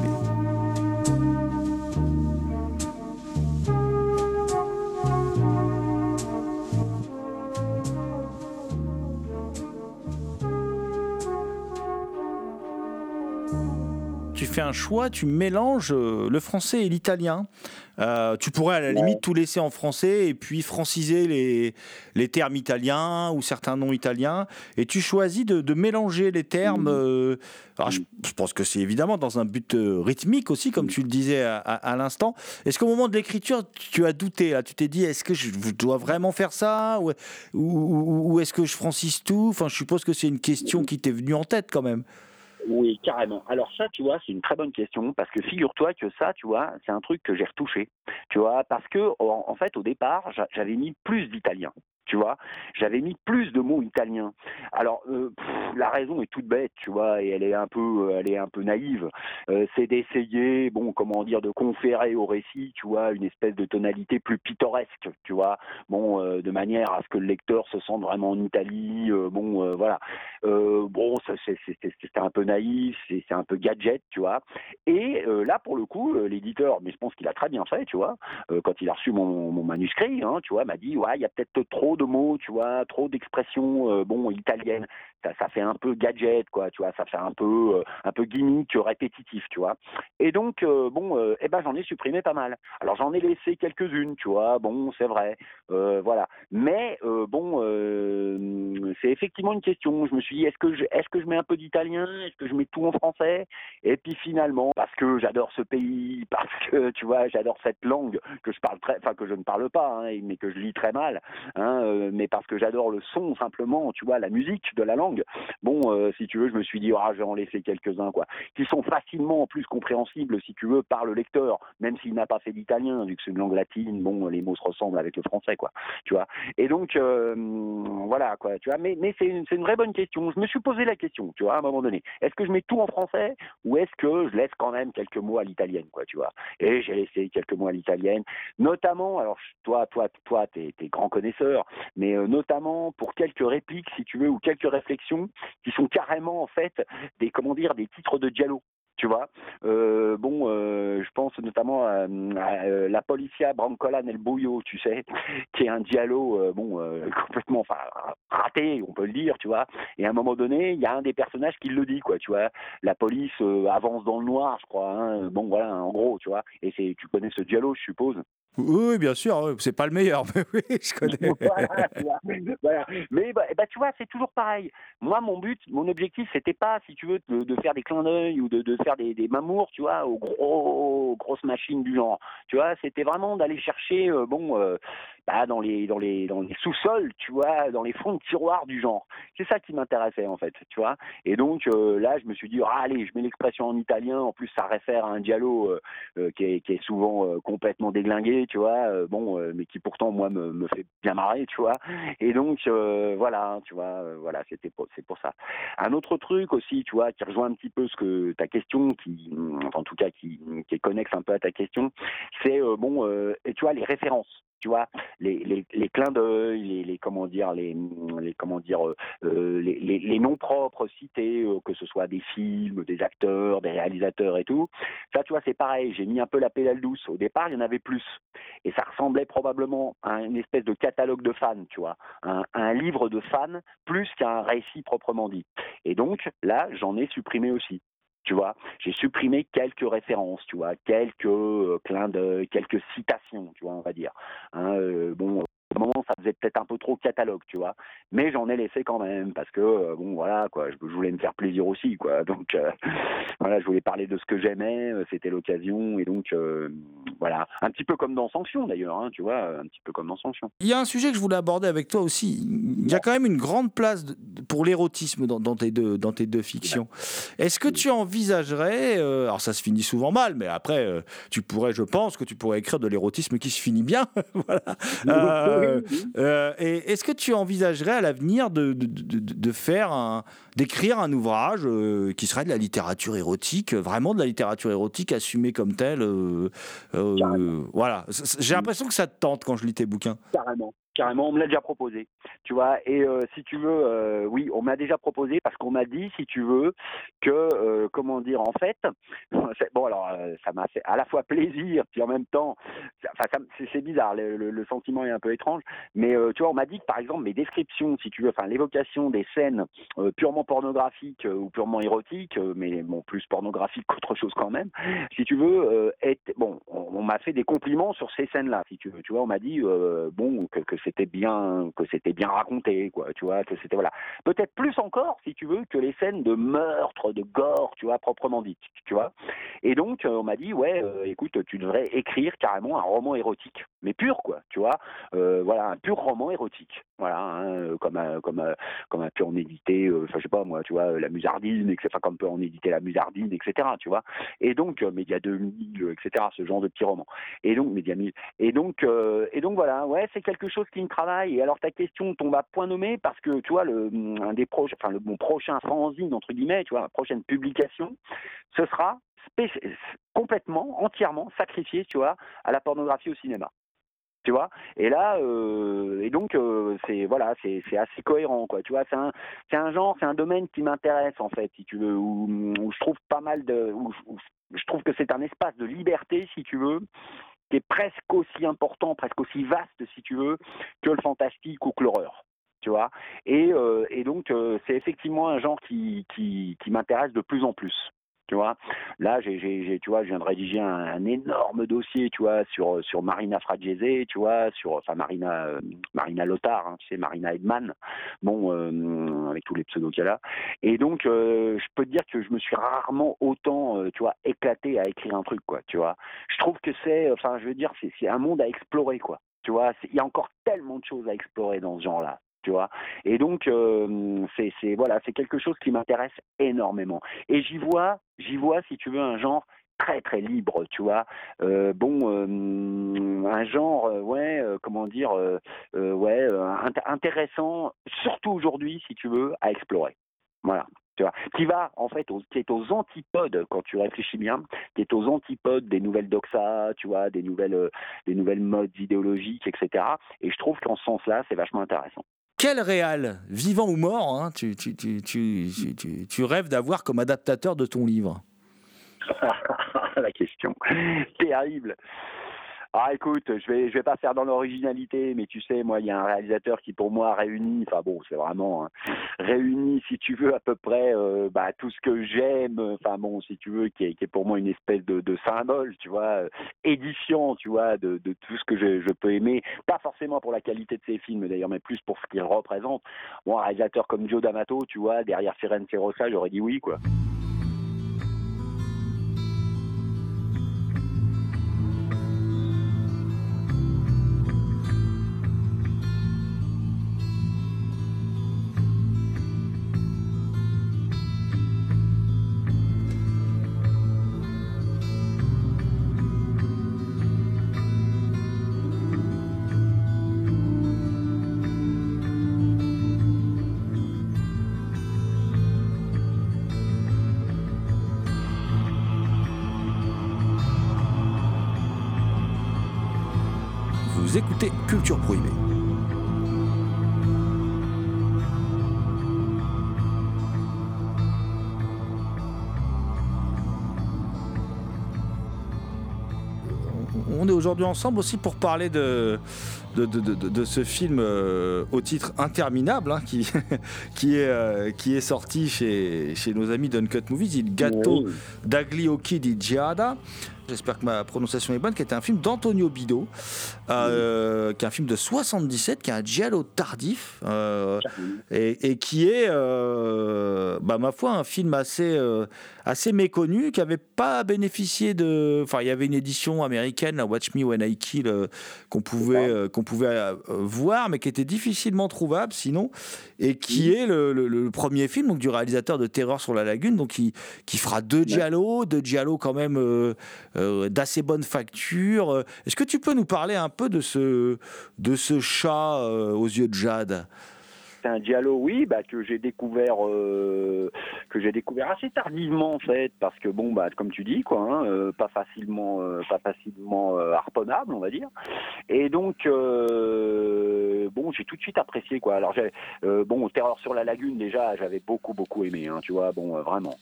Tu fais un choix, tu mélanges euh, le français et l'italien. Euh, tu pourrais à la limite tout laisser en français et puis franciser les, les termes italiens ou certains noms italiens. Et tu choisis de, de mélanger les termes. euh, alors je, je pense que c'est évidemment dans un but euh, rythmique aussi, comme tu le disais à, à- à l'instant. Est-ce qu'au moment de l'écriture, tu as douté là? Tu t'es dit, est-ce que je dois vraiment faire ça? Ou- ou est-ce que je francise tout? Enfin, je suppose que c'est une question qui t'est venue en tête quand même. Oui, carrément. Alors ça, tu vois, c'est une très bonne question parce que figure-toi que ça, tu vois, c'est un truc que j'ai retouché. Tu vois, parce que en, fait, au départ, j'a- j'avais mis plus d'italien. Tu vois, j'avais mis plus de mots italiens. Alors, euh, la raison est toute bête, tu vois, et elle est un peu, euh, elle est un peu naïve. Euh, c'est d'essayer, bon, comment dire, de conférer au récit, tu vois, une espèce de tonalité plus pittoresque, tu vois, bon, de manière à ce que le lecteur se sente vraiment en Italie. bon, voilà. Bon, c'est un peu naïf, c'est un peu gadget, tu vois. Et là, pour le coup, l'éditeur, mais je pense qu'il a très bien fait, tu vois, quand il a reçu mon, mon manuscrit, hein, tu vois, m'a dit, ouais, il y a peut-être trop de mots, tu vois, trop d'expressions, euh, bon, italiennes. Ça, fait un peu gadget, quoi, tu vois, ça fait un peu, euh, un peu gimmick, répétitif, tu vois. Et donc, euh, bon, euh, eh ben, j'en ai supprimé pas mal. Alors, j'en ai laissé quelques-unes, tu vois, bon, c'est vrai, euh, voilà. Mais euh, bon, euh, c'est effectivement une question. Je me suis dit, est-ce que je, est-ce que je mets un peu d'italien? Est-ce que je mets tout en français? Et puis finalement, parce que j'adore ce pays, parce que tu vois, j'adore cette langue que je parle très, enfin que je ne parle pas, hein, mais que je lis très mal, hein, euh, mais parce que j'adore le son simplement, tu vois, la musique de la langue. Bon, euh, si tu veux, je me suis dit, ah, je vais en laisser quelques-uns, quoi, qui sont facilement en plus compréhensibles, si tu veux, par le lecteur, même s'il n'a pas fait d'italien, vu que c'est une langue latine. Bon, les mots se ressemblent avec le français, quoi, tu vois. Et donc, euh, voilà, quoi, tu vois. Mais, mais c'est une, une vraie bonne question. Je me suis posé la question, tu vois, à un moment donné. Est-ce que je mets tout en français ou est-ce que je laisse quand même quelques mots à l'italienne, quoi, tu vois Et j'ai laissé quelques mots à l'italienne, notamment, alors toi, toi, toi, t'es es grand connaisseur, mais euh, notamment pour quelques répliques, si tu veux, ou quelques réflexions qui sont carrément en fait des, comment dire, des titres de dialogue. Tu vois, euh, bon, euh, je pense notamment à, à, euh, la Policia Brancola nel Buio, tu sais, qui est un dialogue, bon, complètement, raté, on peut le dire, tu vois. Et à un moment donné, il y a un des personnages qui le dit, quoi, tu vois. La police avance dans le noir, je crois. Hein, bon, voilà, en gros, tu vois. Et tu connais ce dialogue, je suppose? Oui, bien sûr, oui, c'est pas le meilleur, *laughs* mais oui, je connais. *laughs* Mais bah, bah, tu vois, c'est toujours pareil. Moi, mon but, mon objectif, c'était pas, si tu veux, de, faire des clins d'œil ou de, faire des, des mamours, tu vois, aux gros, grosses machines du genre. Tu vois, c'était vraiment d'aller chercher, euh, bon, euh, bah, dans les dans les dans les sous-sols, tu vois, dans les fonds de tiroirs du genre. C'est ça qui m'intéressait en fait, tu vois. Et donc euh, là, je me suis dit, ah, allez, je mets l'expression en italien. En plus, ça réfère à un dialogue euh, euh, qui, est, qui est souvent complètement déglingué, tu vois. bon, mais qui pourtant moi me, me fait bien marrer, tu vois. Et donc voilà, tu vois, voilà, c'était c'est pour ça. Un autre truc aussi, tu vois, qui rejoint un petit peu ce que ta question, qui en tout cas qui, qui est connexe un peu à ta question, c'est bon, et tu vois les références tu vois, les, les, les clins d'œil, les, les, comment dire, les, les comment dire, euh, euh les, les, noms propres cités, euh, que ce soit des films, des acteurs, des réalisateurs et tout. Ça, tu vois, c'est pareil. J'ai mis un peu la pédale douce. Au départ, il y en avait plus, et ça ressemblait probablement à une espèce de catalogue de fans, tu vois, un livre de fans plus qu'un récit proprement dit. Et donc là, j'en ai supprimé aussi tu vois. J'ai supprimé quelques références, tu vois, quelques euh, clins d'œil, quelques citations, tu vois, on va dire. Hein, euh, bon, au moment, ça faisait peut-être un peu trop catalogue, tu vois. Mais j'en ai laissé quand même parce que euh, bon, voilà, quoi. Je, voulais me faire plaisir aussi, quoi. *laughs* Donc euh, voilà, je voulais parler de ce que j'aimais. Euh, c'était l'occasion et donc voilà, un petit peu comme dans Sanction d'ailleurs, hein, tu vois, un petit peu comme dans Sanction. Il y a un sujet que je voulais aborder avec toi aussi. Il y a quand même une grande place pour l'érotisme dans, tes deux dans tes deux fictions. Est-ce que tu envisagerais, alors ça se finit souvent mal, mais après tu pourrais, je pense que tu pourrais écrire de l'érotisme qui se finit bien, *laughs* voilà. Euh, euh, et est-ce que tu envisagerais à l'avenir de, de, de, faire d'écrire un ouvrage euh, qui serait de la littérature érotique, vraiment de la littérature érotique assumée comme telle Voilà, j'ai l'impression que ça te tente quand je lis tes bouquins. Carrément. Carrément, on me l'a déjà proposé, tu vois. Et euh, si tu veux, euh, oui, on m'a déjà proposé parce qu'on m'a dit, si tu veux, que euh, comment dire, en fait, *laughs* bon alors, ça m'a fait à la fois plaisir, puis en même temps, c'est bizarre, le, le, sentiment est un peu étrange, mais tu vois, on m'a dit que par exemple mes descriptions, si tu veux, enfin l'évocation des scènes purement pornographiques ou purement érotiques, mais bon plus pornographiques qu'autre chose quand même, si tu veux, est, bon, on, m'a fait des compliments sur ces scènes-là, si tu veux, tu vois, on m'a dit bon que, que c'était bien que c'était bien raconté quoi tu vois que c'était voilà. Peut-être plus encore si tu veux que les scènes de meurtre de gore tu vois proprement dites tu vois. Et donc euh, on m'a dit ouais euh, écoute tu devrais écrire carrément un roman érotique. Mais pur quoi tu vois. Euh, voilà un pur roman érotique voilà hein, comme un, comme comme un pu en éditer je sais pas moi tu vois la musardine etc enfin comme peut en éditer la musardine etc tu vois. Et donc Média 2000 etc ce genre de petits romans. Et donc Média 1000 et donc et donc voilà ouais c'est quelque chose qui me travaille. Et alors ta question tombe à point nommé parce que tu vois le un des proches, enfin le mon prochain fanzine entre guillemets, tu vois, la prochaine publication, ce sera complètement, entièrement sacrifié, tu vois, à la pornographie au cinéma tu vois et là euh, et donc euh, c'est voilà c'est c'est assez cohérent quoi tu vois c'est un c'est un genre c'est un domaine qui m'intéresse en fait si tu veux où, je trouve pas mal de où, je trouve que c'est un espace de liberté si tu veux qui est presque aussi important, presque aussi vaste, si tu veux, que le fantastique ou que l'horreur. Tu vois et, euh, et donc, c'est effectivement un genre qui, qui, qui m'intéresse de plus en plus. Tu vois, là, j'ai, tu vois, je viens de rédiger un, énorme dossier, tu vois, sur sur Marina Fragese, tu vois, sur enfin Marina euh, Marina Lothar, hein, Marina Edman, bon, euh, avec tous les pseudos qu'elle a. Et donc, euh, je peux te dire que je me suis rarement autant, tu vois, éclaté à écrire un truc, quoi, tu vois. Je trouve que c'est, enfin, je veux dire, c'est, c'est un monde à explorer, quoi. Tu vois, il y a encore tellement de choses à explorer dans ce genre-là Et donc euh, c'est voilà, c'est quelque chose qui m'intéresse énormément. Et j'y vois, j'y vois si tu veux un genre très très libre, tu vois. Euh, bon, euh, un genre, ouais, comment dire, ouais, intéressant, surtout aujourd'hui, si tu veux, à explorer. Voilà. Tu vois, qui va en fait, qui est aux antipodes quand tu réfléchis bien, qui est aux antipodes des nouvelles doxa, tu vois, des nouvelles, des nouvelles modes idéologiques, etc. Et je trouve qu'en ce sens-là, c'est vachement intéressant. Quel réal, vivant ou mort, hein, tu, tu, rêves d'avoir comme adaptateur de ton livre? *laughs* La question. Terrible. Ah écoute, je vais je vais pas faire dans l'originalité, mais tu sais, moi il y a un réalisateur qui pour moi réunit, enfin bon, c'est vraiment hein, réunit si tu veux à peu près euh, bah, tout ce que j'aime, enfin bon, si tu veux, qui est, qui est pour moi une espèce de, symbole, tu vois, euh, édition, tu vois, de, de tout ce que je, je, peux aimer, pas forcément pour la qualité de ses films d'ailleurs, mais plus pour ce qu'il représente. Moi, un réalisateur comme Joe D'Amato, tu vois, derrière Firenze Rossa, j'aurais dit oui quoi. On est aujourd'hui ensemble aussi pour parler de, de, ce film euh, au titre interminable hein, qui, *laughs* qui, est, euh, qui est sorti chez, chez nos amis d'Uncut Movies, Il Gatto d'Agliochi di Giada j'espère que ma prononciation est bonne, qui est un film d'Antonio Bido, euh, qui est un film de 77, qui est un giallo tardif, euh, et, qui est, euh, bah, ma foi, un film assez, assez méconnu, qui n'avait pas bénéficié de... Enfin, il y avait une édition américaine, Watch Me When I Kill, qu'on pouvait, qu'on pouvait voir, mais qui était difficilement trouvable sinon, et qui est le, premier film donc, du réalisateur de Terreur sur la Lagune, donc qui, qui fera deux giallo, deux giallo quand même d'assez bonne facture. Euh, est-ce que tu peux nous parler un peu de ce, de ce chat euh, aux yeux de jade? Un Diallo, oui, bah, que j'ai découvert, euh, que j'ai découvert assez tardivement en fait, parce que bon, bah, comme tu dis, quoi, hein, euh, pas facilement, euh, pas facilement harponnable, on va dire. Et donc, bon, j'ai tout de suite apprécié, quoi. Alors, bon, Terreur sur la lagune, déjà, j'avais beaucoup, beaucoup aimé, hein, tu vois, bon, vraiment,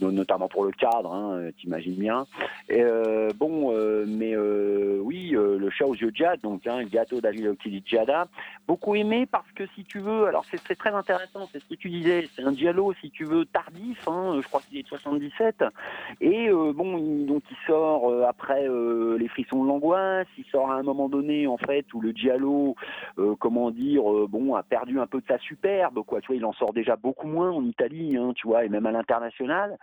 notamment pour le cadre, hein, t'imagines bien. Et, bon, mais oui, le chat aux yeux de donc, hein, le gâteau d'Alilo Jada, beaucoup aimé parce que si tu veux, alors alors c'est très intéressant, c'est ce que tu disais, c'est un dialogue si tu veux tardif, hein, je crois qu'il est de 77, et euh, bon, il, donc il sort euh, après euh, les frissons de l'angoisse, il sort à un moment donné en fait où le dialogue, comment dire, bon, a perdu un peu de sa superbe, quoi, tu vois, il en sort déjà beaucoup moins en Italie, hein, tu vois, et même à l'international.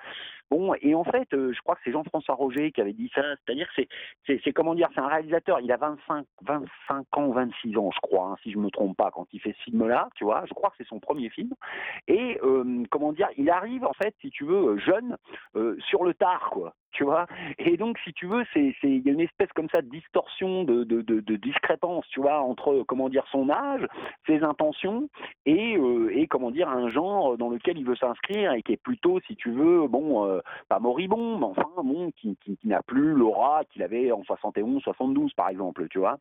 Bon, et en fait, je crois que c'est Jean-François Roger qui avait dit ça, c'est-à-dire c'est, c'est, comment dire, c'est un réalisateur, il a 25, 25 ans, 26 ans, je crois, hein, si je me trompe pas, quand il fait ce film-là, tu vois, je crois que c'est son premier film. Et euh, comment dire, il arrive en fait, si tu veux, jeune, euh, sur le tard, quoi Et donc, si tu veux, c'est il y a une espèce comme ça de distorsion, de, de, discrépance, tu vois, entre comment dire son âge, ses intentions et, euh, et comment dire un genre dans lequel il veut s'inscrire et qui est plutôt, si tu veux, bon, euh, pas moribond, mais enfin bon, qui, n'a plus l'aura qu'il avait en 71, 72 par exemple, tu vois.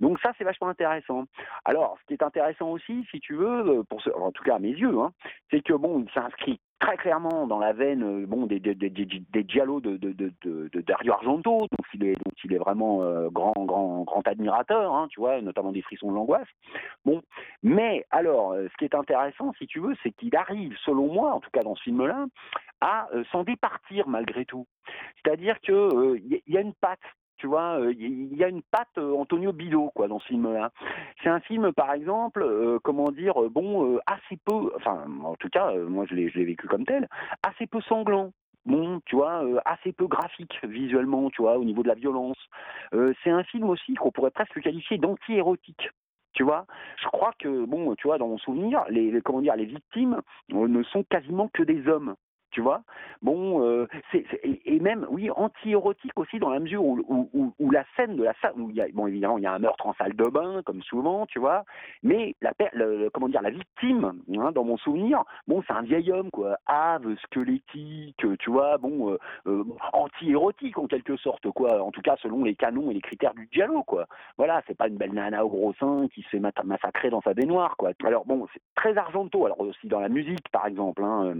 Donc ça, c'est vachement intéressant. Alors, ce qui est intéressant aussi, si tu veux, ce, en tout cas à mes yeux, hein, c'est que bon, il s'inscrit très clairement dans la veine euh, bon, des, des, des, des dialogues de, de, de, de, Dario Argento, donc il est, donc il est vraiment euh, grand, grand, grand admirateur, hein, tu vois, notamment des frissons de l'angoisse. Bon, mais alors, euh, ce qui est intéressant, si tu veux, c'est qu'il arrive, selon moi, en tout cas dans ce film-là, à s'en départir malgré tout. C'est-à-dire qu'il il y a une patte tu vois, il y a une patte Antonio Bido quoi dans ce film-là. C'est un film, par exemple, comment dire, bon, assez peu, enfin, en tout cas, moi je l'ai vécu comme tel, assez peu sanglant. Bon, tu vois, assez peu graphique visuellement, tu vois, au niveau de la violence. c'est un film aussi qu'on pourrait presque qualifier d'anti-érotique. Tu vois, je crois que bon, tu vois, dans mon souvenir, les comment dire, les victimes ne sont quasiment que des hommes tu vois. Bon, euh, et même, oui, anti-érotique aussi dans la mesure où, où, la scène de la salle, où il y a, bon, évidemment, il y a un meurtre en salle de bain, comme souvent, tu vois, mais la, comment dire, la victime, hein, dans mon souvenir, bon, c'est un vieil homme, quoi, ave, squelettique, tu vois, bon, euh, euh, anti-érotique en quelque sorte, quoi, en tout cas selon les canons et les critères du dialogue, quoi. Voilà, c'est pas une belle nana au gros sein qui se fait massacrer dans sa baignoire, quoi. Alors bon, c'est très argento, alors aussi dans la musique, par exemple, hein,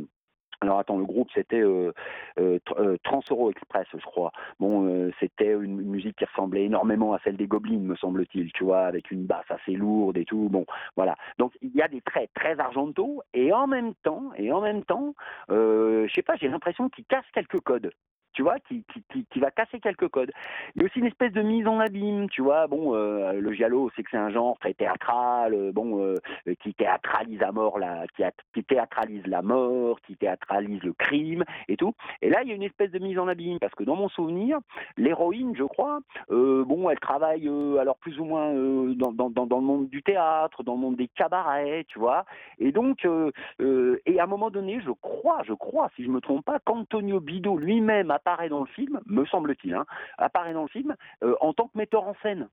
alors attends, le groupe c'était euh, euh, euh Trans Euro Express, je crois. Bon, euh, c'était une, musique qui ressemblait énormément à celle des Goblins, me semble-t-il, tu vois, avec une basse assez lourde et tout. Bon, voilà. Donc il y a des traits très argentaux et en même temps, et en même temps, je sais pas, j'ai l'impression qu'ils cassent quelques codes tu vois, qui, qui, qui, va casser quelques codes. Il y a aussi une espèce de mise en abîme, tu vois. Bon, euh, le giallo, c'est que c'est un genre très théâtral, euh, bon, euh, qui théâtralise la mort, la, qui, qui, théâtralise la mort, qui théâtralise le crime et tout. Et là, il y a une espèce de mise en abîme parce que dans mon souvenir, l'héroïne, je crois, bon, elle travaille alors plus ou moins dans, dans, dans, le monde du théâtre, dans le monde des cabarets, tu vois. Et donc, et à un moment donné, je crois, je crois, si je me trompe pas, qu'Antonio Bido lui-même apparaît dans le film, me semble-t-il, hein, apparaît dans le film euh, en tant que metteur en scène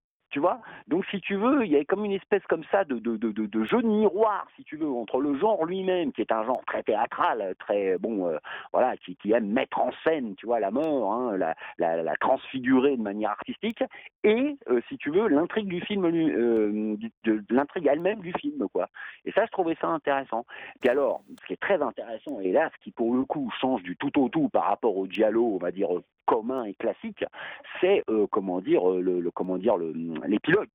Donc, si tu veux, il y a comme une espèce comme ça de, jeu de miroir, si tu veux, entre le genre lui-même, qui est un genre très théâtral, très, bon, euh, voilà, qui, aime mettre en scène, tu vois, la mort, hein, la, transfigurer de manière artistique, et, euh, si tu veux, l'intrigue du film, euh, l'intrigue elle-même du film, quoi. Et ça, je trouvais ça intéressant. Puis alors, ce qui est très intéressant, et là, ce qui pour le coup change du tout au tout par rapport au dialogue, on va dire, commun et classique, c'est euh, comment dire le, le comment dire l'épilogue,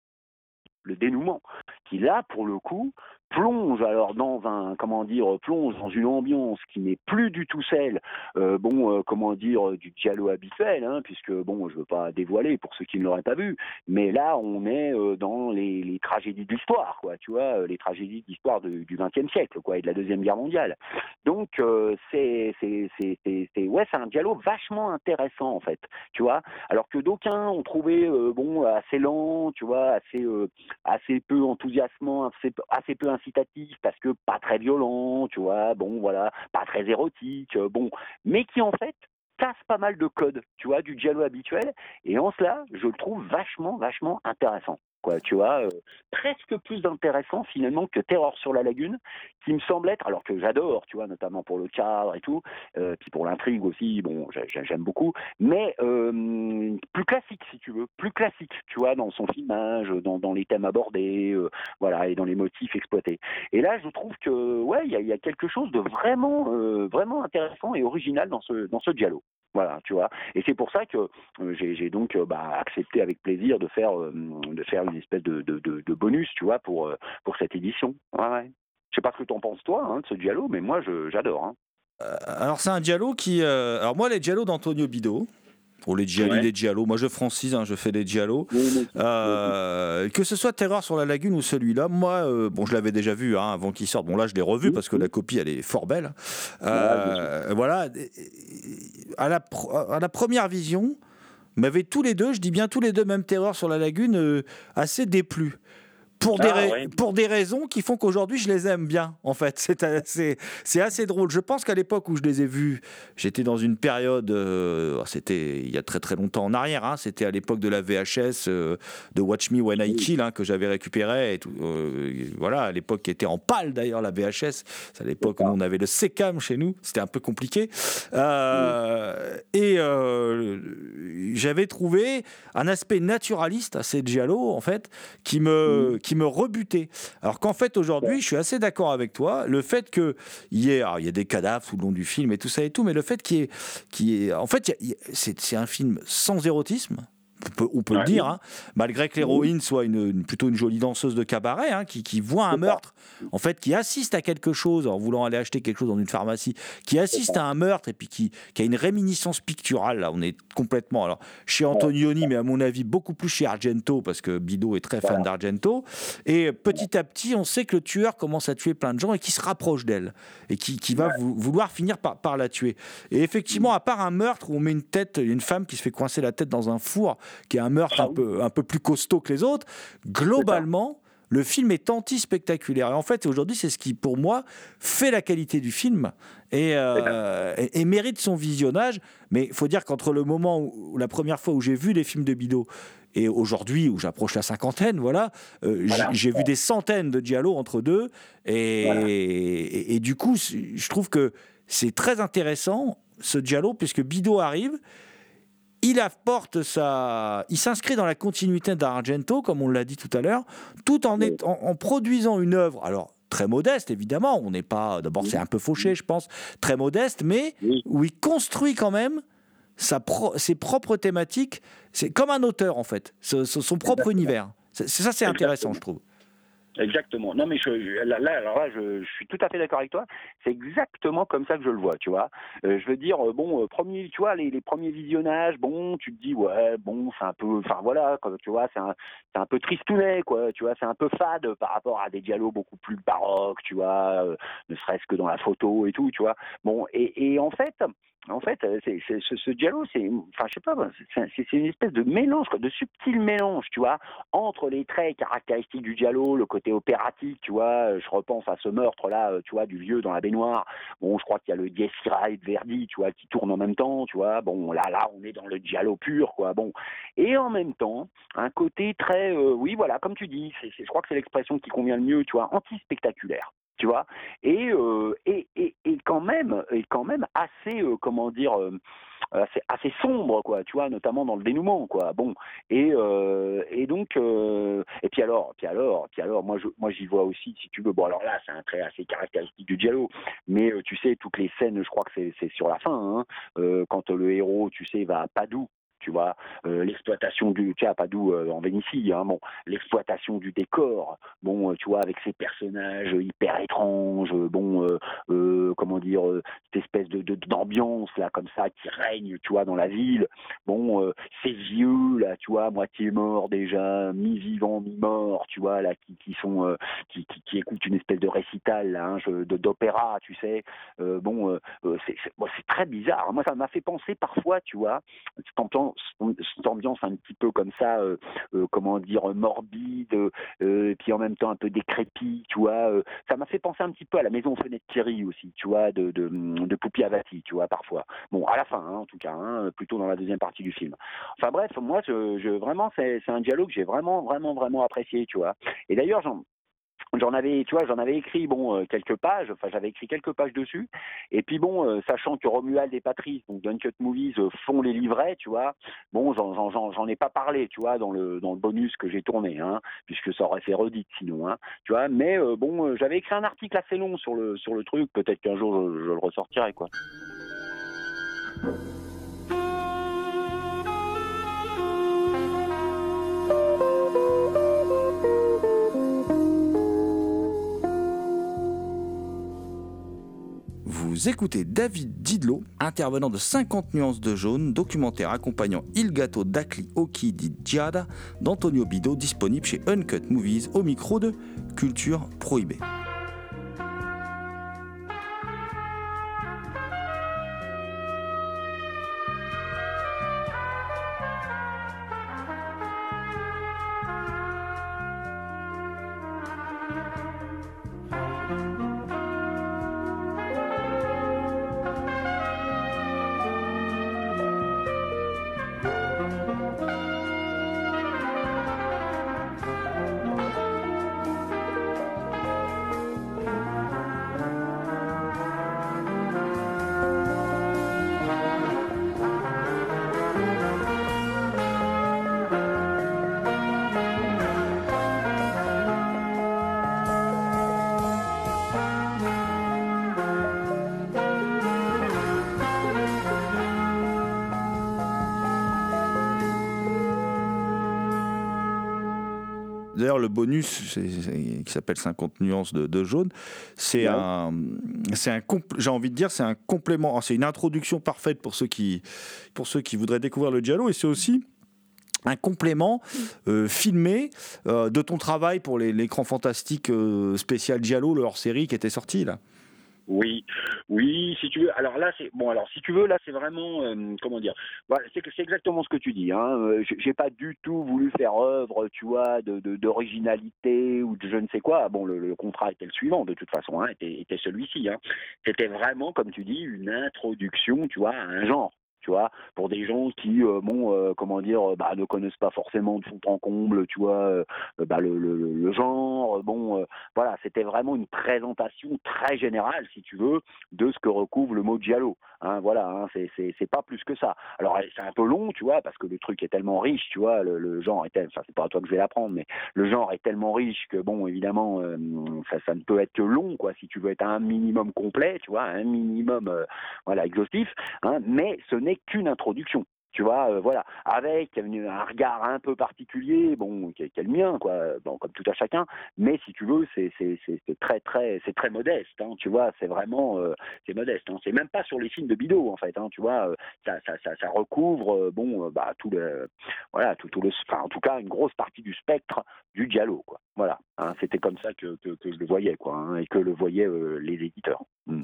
le dénouement, qui là pour le coup plonge alors dans un comment dire plonge dans une ambiance qui n'est plus du tout celle euh, bon euh, comment dire du dialogue habituel hein, puisque bon je veux pas dévoiler pour ceux qui ne l'auraient pas vu mais là on est euh, dans les, les, tragédies de l'histoire quoi tu vois les tragédies de l'histoire du XXe siècle quoi et de la deuxième guerre mondiale. Donc c'est c'est c'est c'est ouais c'est un dialogue vachement intéressant en fait tu vois alors que d'aucuns ont trouvé bon assez lent tu vois assez assez peu enthousiasmant assez assez peu incitatif parce que pas très violent, tu vois, bon voilà, pas très érotique, euh, bon, mais qui en fait casse pas mal de codes, tu vois, du dialogue habituel, et en cela, je le trouve vachement, vachement intéressant quoi, tu vois, euh, presque plus intéressant finalement que Terror sur la lagune, qui me semble être, alors que j'adore, tu vois, notamment pour le cadre et tout, euh, puis pour l'intrigue aussi, bon, j'aime beaucoup, mais euh, plus classique si tu veux, plus classique, tu vois, dans son filmage, dans, les thèmes abordés, voilà, et dans les motifs exploités. Et là, je trouve que, ouais, il y a, quelque chose de vraiment, vraiment intéressant et original dans ce, dans ce dialogue. Voilà, tu vois. Et c'est pour ça que euh, j'ai donc euh, bah, accepté avec plaisir de faire, euh, de faire une espèce de, bonus, tu vois, pour, pour cette édition. Ouais, ouais. Je sais pas ce que tu en penses, toi, hein, de ce dialogue, mais moi, j'adore. Hein. alors, c'est un dialogue qui. alors, moi, les dialogues d'Antonio Bido, pour les les Giallo. Moi, je francise, hein, je fais des Giallo. Euh, que ce soit Terreur sur la Lagune ou celui-là, moi, euh, bon, je l'avais déjà vu hein, avant qu'il sorte. Bon, là, je l'ai revu parce que la copie, elle est fort belle. Euh, voilà. À la, à la première vision, m'avait tous les deux, je dis bien tous les deux, même Terreur sur la Lagune, assez déplu pour, des ah, pour des raisons qui font qu'aujourd'hui je les aime bien en fait. *laughs* C'est assez, c'est assez drôle. Je pense qu'à l'époque où je les ai vus, j'étais dans une période, euh, c'était il y a très très longtemps en arrière, hein, c'était à l'époque de la VHS euh, de Watch Me When I Kill hein, que j'avais récupéré. Et tout, euh, voilà, à l'époque qui était en pâle d'ailleurs la VHS. C'est à l'époque où on avait le Secam chez nous, c'était un peu compliqué. Et j'avais trouvé un aspect naturaliste à ces Giallo en fait qui me qui me rebutait. Alors qu'en fait, aujourd'hui, je suis assez d'accord avec toi. Le fait qu'il y ait, il y a des cadavres tout le long du film et tout ça et tout, mais le fait qu'il y ait, qui en fait, c'est un film sans érotisme on peut, le dire, hein. malgré que l'héroïne soit une, plutôt une jolie danseuse de cabaret, hein, qui, voit un meurtre, en fait, qui assiste à quelque chose en voulant aller acheter quelque chose dans une pharmacie, qui assiste à un meurtre et puis qui, a une réminiscence picturale. Là, on est complètement, alors, chez Antonioni, mais à mon avis, beaucoup plus chez Argento, parce que Bido est très fan d'Argento. Et petit à petit, on sait que le tueur commence à tuer plein de gens et qui se rapproche d'elle et qui, va vouloir finir par, par la tuer. Et effectivement, à part un meurtre où on met une tête, une femme qui se fait coincer la tête dans un four, qui est un meurtre un peu, un peu plus costaud que les autres, globalement, le film est anti-spectaculaire. Et en fait, aujourd'hui, c'est ce qui, pour moi, fait la qualité du film et, euh, et, mérite son visionnage. Mais il faut dire qu'entre le moment où, la première fois où j'ai vu les films de Bido et aujourd'hui où j'approche la cinquantaine, voilà, euh, j'ai vu des centaines de dialogues entre deux. Et, et, du coup, je trouve que c'est très intéressant ce dialogue puisque Bido arrive il apporte sa, il s'inscrit dans la continuité d'Argento, comme on l'a dit tout à l'heure, tout en, en, produisant une œuvre. Alors très modeste, évidemment. On n'est pas, d'abord c'est un peu fauché, je pense, très modeste, mais où il construit quand même sa ses propres thématiques. C'est comme un auteur en fait, son propre univers. C'est, ça, c'est intéressant, je trouve. Exactement. Non, mais je, là, alors là, je, suis tout à fait d'accord avec toi. C'est exactement comme ça que je le vois, tu vois. Euh, je veux dire, euh, bon, euh, premier, tu vois, les, les, premiers visionnages, bon, tu te dis, ouais, bon, c'est un peu, enfin voilà, tu vois, c'est un, c'est un peu tristounet, quoi. Tu vois, c'est un peu fade par rapport à des dialogues beaucoup plus baroques, tu vois, ne serait-ce que dans la photo et tout, tu vois. Bon, et, et en fait, en fait, euh, c'est, ce, dialogue, c'est, enfin, je sais pas, c'est, une espèce de mélange, quoi, de subtil mélange, tu vois, entre les traits caractéristiques du dialogue, le côté opératique, tu vois. euh, Je repense à ce meurtre-là, euh, tu vois, du vieux dans la baignoire. Bon, je crois qu'il y a le Dies Irae de Verdi, tu vois, qui tourne en même temps, tu vois. Bon, là, là, on est dans le dialogue pur, quoi. Bon, et en même temps, un côté très, oui, voilà, comme tu dis, je crois que c'est l'expression qui convient le mieux, tu vois, anti-spectaculaire tu vois, et, euh, et, et, et quand même, et quand même assez, euh, comment dire, euh, assez, assez sombre, quoi, tu vois, notamment dans le dénouement, quoi. Bon, et, et donc, et puis alors, puis alors, puis alors, moi, je, moi, j'y vois aussi, si tu veux. Bon, alors là, c'est un trait assez caractéristique du dialogue, mais tu sais, toutes les scènes, je crois que c'est, sur la fin, hein, quand le héros, tu sais, va à Padoue. Tu vois, euh, l'exploitation du, tu à Padoue euh, en Vénétie, hein, bon, l'exploitation du décor, bon, euh, tu vois, avec ces personnages hyper étranges, bon, euh, euh, comment dire, euh, cette espèce de d'ambiance là, comme ça, qui règne, tu vois, dans la ville. Bon, ces vieux là, tu vois, moitié morts déjà, mi-vivants, mi-morts, tu vois, là, qui, qui sont, qui, qui, qui écoutent une espèce de récital là, hein, d'opéra, tu sais. Bon, c'est bon, très bizarre. Moi, ça m'a fait penser parfois, tu vois, cette cette ambiance un petit peu comme ça, euh, euh, comment dire, morbide, euh, puis en même temps un peu décrépit, tu vois. euh, ça m'a fait penser un petit peu à la maison Fenêtre Thierry aussi, tu vois, de, de, de Poupi Avati, tu vois, parfois. Bon, à la fin, hein, en tout cas, hein, plutôt dans la deuxième partie du film. Enfin bref, moi, je, vraiment, c'est un dialogue que j'ai vraiment, vraiment, vraiment apprécié, tu vois. Et d'ailleurs, j'en avais, tu vois, j'en avais écrit bon euh, quelques pages. Enfin, j'avais écrit quelques pages dessus. Et puis bon, euh, sachant que Romuald et Patrice, donc d'Uncut Movies, euh, font les livrets, tu vois. Bon, j'en- ai pas parlé, tu vois, dans le dans le bonus que j'ai tourné, hein, puisque ça aurait fait redite sinon, hein, tu vois. Mais bon, j'avais écrit un article assez long sur le sur le truc. Peut-être qu'un jour je, je le ressortirai, quoi. Vous écoutez David Didlot, intervenant de 50 nuances de jaune, documentaire accompagnant Il Gato d'Akli Oki di Giada d'Antonio Bido, disponible chez Uncut Movies au micro de Culture Prohibée. Le bonus qui s'appelle 50 nuances de, de jaune, c'est Ouais. un, c'est un, j'ai envie de dire, c'est un complément, c'est une introduction parfaite pour ceux qui, pour ceux qui voudraient découvrir le giallo, et c'est aussi un complément euh, filmé euh, de ton travail pour l'écran fantastique euh, spécial giallo, le hors-série qui était sorti là. Oui, oui, si tu veux. Alors là, c'est bon. Alors si tu veux, là, c'est vraiment euh, comment dire. Voilà, c'est que c'est exactement ce que tu dis. Hein. Euh, j'ai- pas du tout voulu faire œuvre, tu vois, d'originalité ou de je ne sais quoi. Bon, le, contrat était le suivant de toute façon, hein, était, était celui-ci. Hein. C'était vraiment, comme tu dis, une introduction, tu vois, à un genre. Tu vois, pour des gens qui, euh, bon, euh, comment dire, euh, bah, ne connaissent pas forcément de fond en comble, tu vois, bah, le, le, genre. Bon, voilà, c'était vraiment une présentation très générale, si tu veux, de ce que recouvre le mot giallo. Hein, voilà, hein, c'est pas plus que ça. Alors c'est un peu long, tu vois, parce que le truc est tellement riche, tu vois, le, genre est, tel- enfin c'est pas à toi que je vais l'apprendre, mais le genre est tellement riche que bon, évidemment, ça, ça ne peut être que long, quoi, si tu veux être un minimum complet, tu vois, un minimum, voilà, exhaustif. Hein, mais qu'une introduction. Tu vois, euh, voilà, avec un regard un peu particulier, bon, qui est, le mien, quoi, bon, comme tout à chacun. Mais si tu veux, c'est très très c'est très modeste, hein, tu vois, c'est vraiment euh, c'est modeste. Hein, c'est même pas sur les films de Bido en fait, hein, tu vois, euh, ça recouvre bon bah tout le voilà tout le enfin en tout cas une grosse partie du spectre du giallo quoi. Voilà, hein, c'était comme ça que, je le voyais quoi, et que le voyaient les éditeurs. Mm.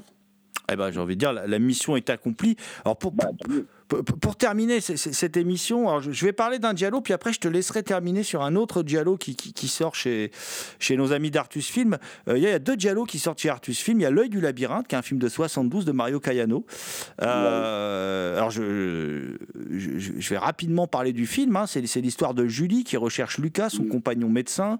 Eh ben, j'ai envie de dire, la, mission est accomplie. Alors, pour, Bah, pour- mieux. Pour, terminer cette émission, alors je, vais parler d'un dialogue, puis après je te laisserai terminer sur un autre dialogue qui, qui- qui sort chez, chez nos amis d'Artus Film. Euh, Il y a deux dialogues qui sortent chez Artus Film. Il y a L'œil du labyrinthe, qui est un film de 72 de Mario Cayano. Euh, alors je, je, je- je vais rapidement parler du film. hein. C'est l'histoire de Julie qui recherche Lucas, son compagnon médecin,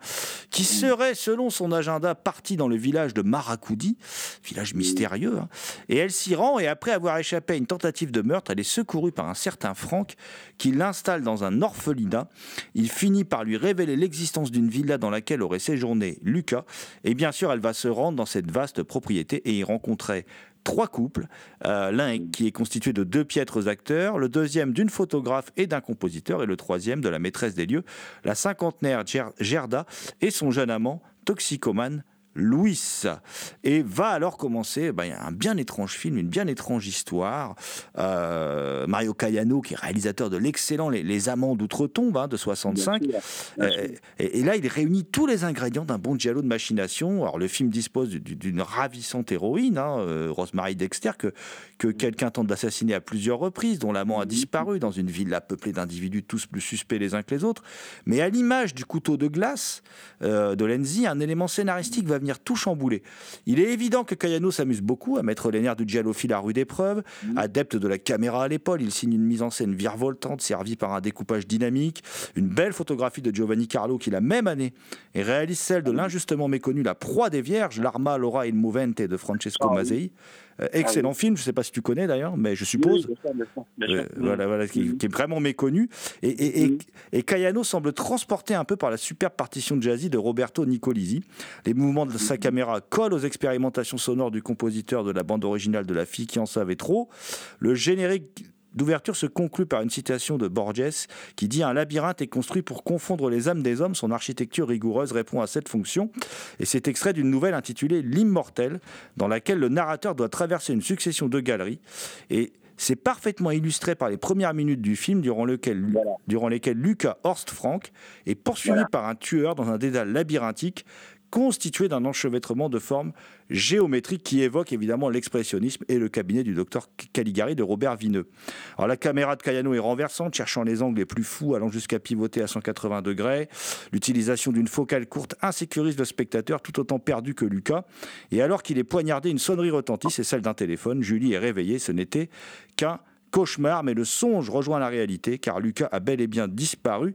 qui serait, selon son agenda, parti dans le village de Maracoudi, village mystérieux. hein. Et elle s'y rend et après avoir échappé à une tentative de meurtre, elle est secourue par un certain Franck qui l'installe dans un orphelinat. Il finit par lui révéler l'existence d'une villa dans laquelle aurait séjourné Lucas. Et bien sûr, elle va se rendre dans cette vaste propriété et y rencontrer trois couples. Euh, L'un qui est constitué de deux piètres acteurs, le deuxième d'une photographe et d'un compositeur, et le troisième de la maîtresse des lieux, la cinquantenaire Ger- Gerda et son jeune amant toxicomane. Louis. Et va alors commencer ben, un bien étrange film, une bien étrange histoire. Euh, Mario Cayano, qui est réalisateur de l'excellent Les, Les Amants d'Outre-Tombe hein, de 65. Bien sûr, bien sûr. Euh, et, et là, il réunit tous les ingrédients d'un bon giallo de machination. Alors, le film dispose du- d'une ravissante héroïne, hein, euh, Rosemary Dexter, que, que quelqu'un tente d'assassiner à plusieurs reprises, dont l'amant a disparu dans une villa peuplée d'individus tous plus suspects les uns que les autres. Mais à l'image du couteau de glace euh, de Lenzi, un élément scénaristique va venir tout chambouler. Il est évident que Cayano s'amuse beaucoup à mettre les nerfs du giallophile à rude épreuve. Adepte de la caméra à l'épaule, il signe une mise en scène virevoltante, servie par un découpage dynamique, une belle photographie de Giovanni Carlo qui, la même année, et réalise celle de l'injustement méconnu La proie des vierges, L'Arma, Laura il Movente de Francesco Ah oui. Euh, excellent film, je ne sais pas si tu connais d'ailleurs, mais je Oui, suppose. bien sûr, bien sûr, bien Euh, voilà, voilà, qui, qui est vraiment méconnu. Et, et, et, et Cayano semble transporté un peu par la superbe partition de jazzy de Roberto Nicolisi. Les mouvements de sa caméra collent aux expérimentations sonores du compositeur de la bande originale de La fille qui en savait trop. Le générique d'ouverture se conclut par une citation de Borges qui dit Un labyrinthe est construit pour confondre les âmes des hommes. Son architecture rigoureuse répond à cette fonction. Et c'est extrait d'une nouvelle intitulée L'immortel, dans laquelle le narrateur doit traverser une succession de galeries. Et c'est parfaitement illustré par les premières minutes du film, durant, lequel, Voilà. durant lesquelles Lucas Horst Frank est poursuivi Voilà. par un tueur dans un dédale labyrinthique constitué d'un enchevêtrement de formes géométriques qui évoque évidemment l'expressionnisme et le cabinet du docteur Caligari de Robert Vineux. Alors la caméra de Cayano est renversante, cherchant les angles les plus fous, allant jusqu'à pivoter à 180 degrés. L'utilisation d'une focale courte insécurise le spectateur tout autant perdu que Lucas. Et alors qu'il est poignardé, une sonnerie retentit, c'est celle d'un téléphone. Julie est réveillée, ce n'était qu'un cauchemar, mais le songe rejoint la réalité, car Lucas a bel et bien disparu.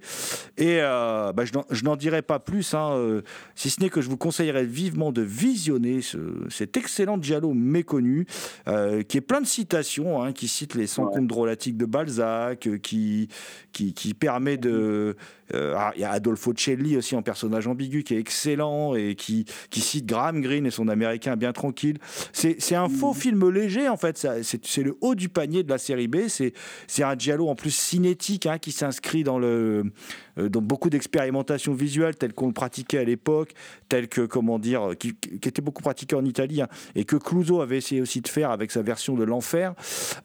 Et euh, bah, je n'en- dirai pas plus, hein, euh, si ce n'est que je vous conseillerais vivement de visionner ce- cet excellent Giallo méconnu, euh, qui est plein de citations, hein, qui cite les 100 Ouais. contes drôlatiques de Balzac, qui, qui, qui permet de... ah, Il y a Adolfo Celli aussi en personnage ambigu qui est excellent et qui, qui cite Graham Greene et son américain bien tranquille. C'est un faux film léger en fait, c'est le haut du panier de la série B. C'est un giallo en plus cinétique hein, qui s'inscrit dans, le, euh, dans beaucoup d'expérimentations visuelles telles qu'on le pratiquait à l'époque, telles que, comment dire, qui, qui étaient beaucoup pratiquées en Italie hein, et que Clouseau avait essayé aussi de faire avec sa version de l'enfer.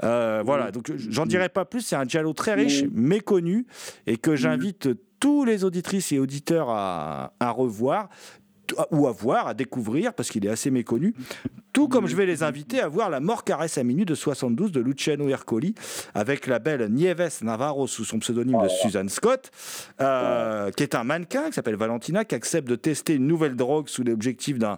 Euh, voilà, donc j'en dirai pas plus. C'est un giallo très riche, méconnu et que j'invite tous les auditrices et auditeurs à, à revoir ou à voir, à découvrir, parce qu'il est assez méconnu. Tout comme je vais les inviter à voir La mort caresse à minuit de 72 de Luciano Ercoli, avec la belle Nieves Navarro sous son pseudonyme de Suzanne Scott, euh, qui est un mannequin qui s'appelle Valentina, qui accepte de tester une nouvelle drogue sous l'objectif d'un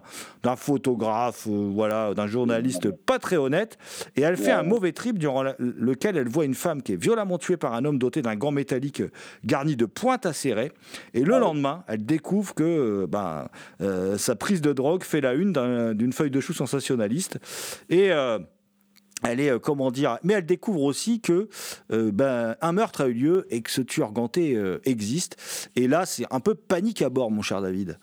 photographe, euh, voilà, d'un journaliste pas très honnête. Et elle fait un mauvais trip durant la- lequel elle voit une femme qui est violemment tuée par un homme doté d'un gant métallique garni de pointes acérées. Et le lendemain, elle découvre que euh, ben, euh, sa prise de drogue fait la une d'un- d'une feuille de chou sensationnaliste. Et. euh, elle est, euh, comment dire, mais elle découvre aussi que ben, un meurtre a eu lieu et que ce tueur ganté existe. Et là, c'est un peu panique à bord, mon cher David.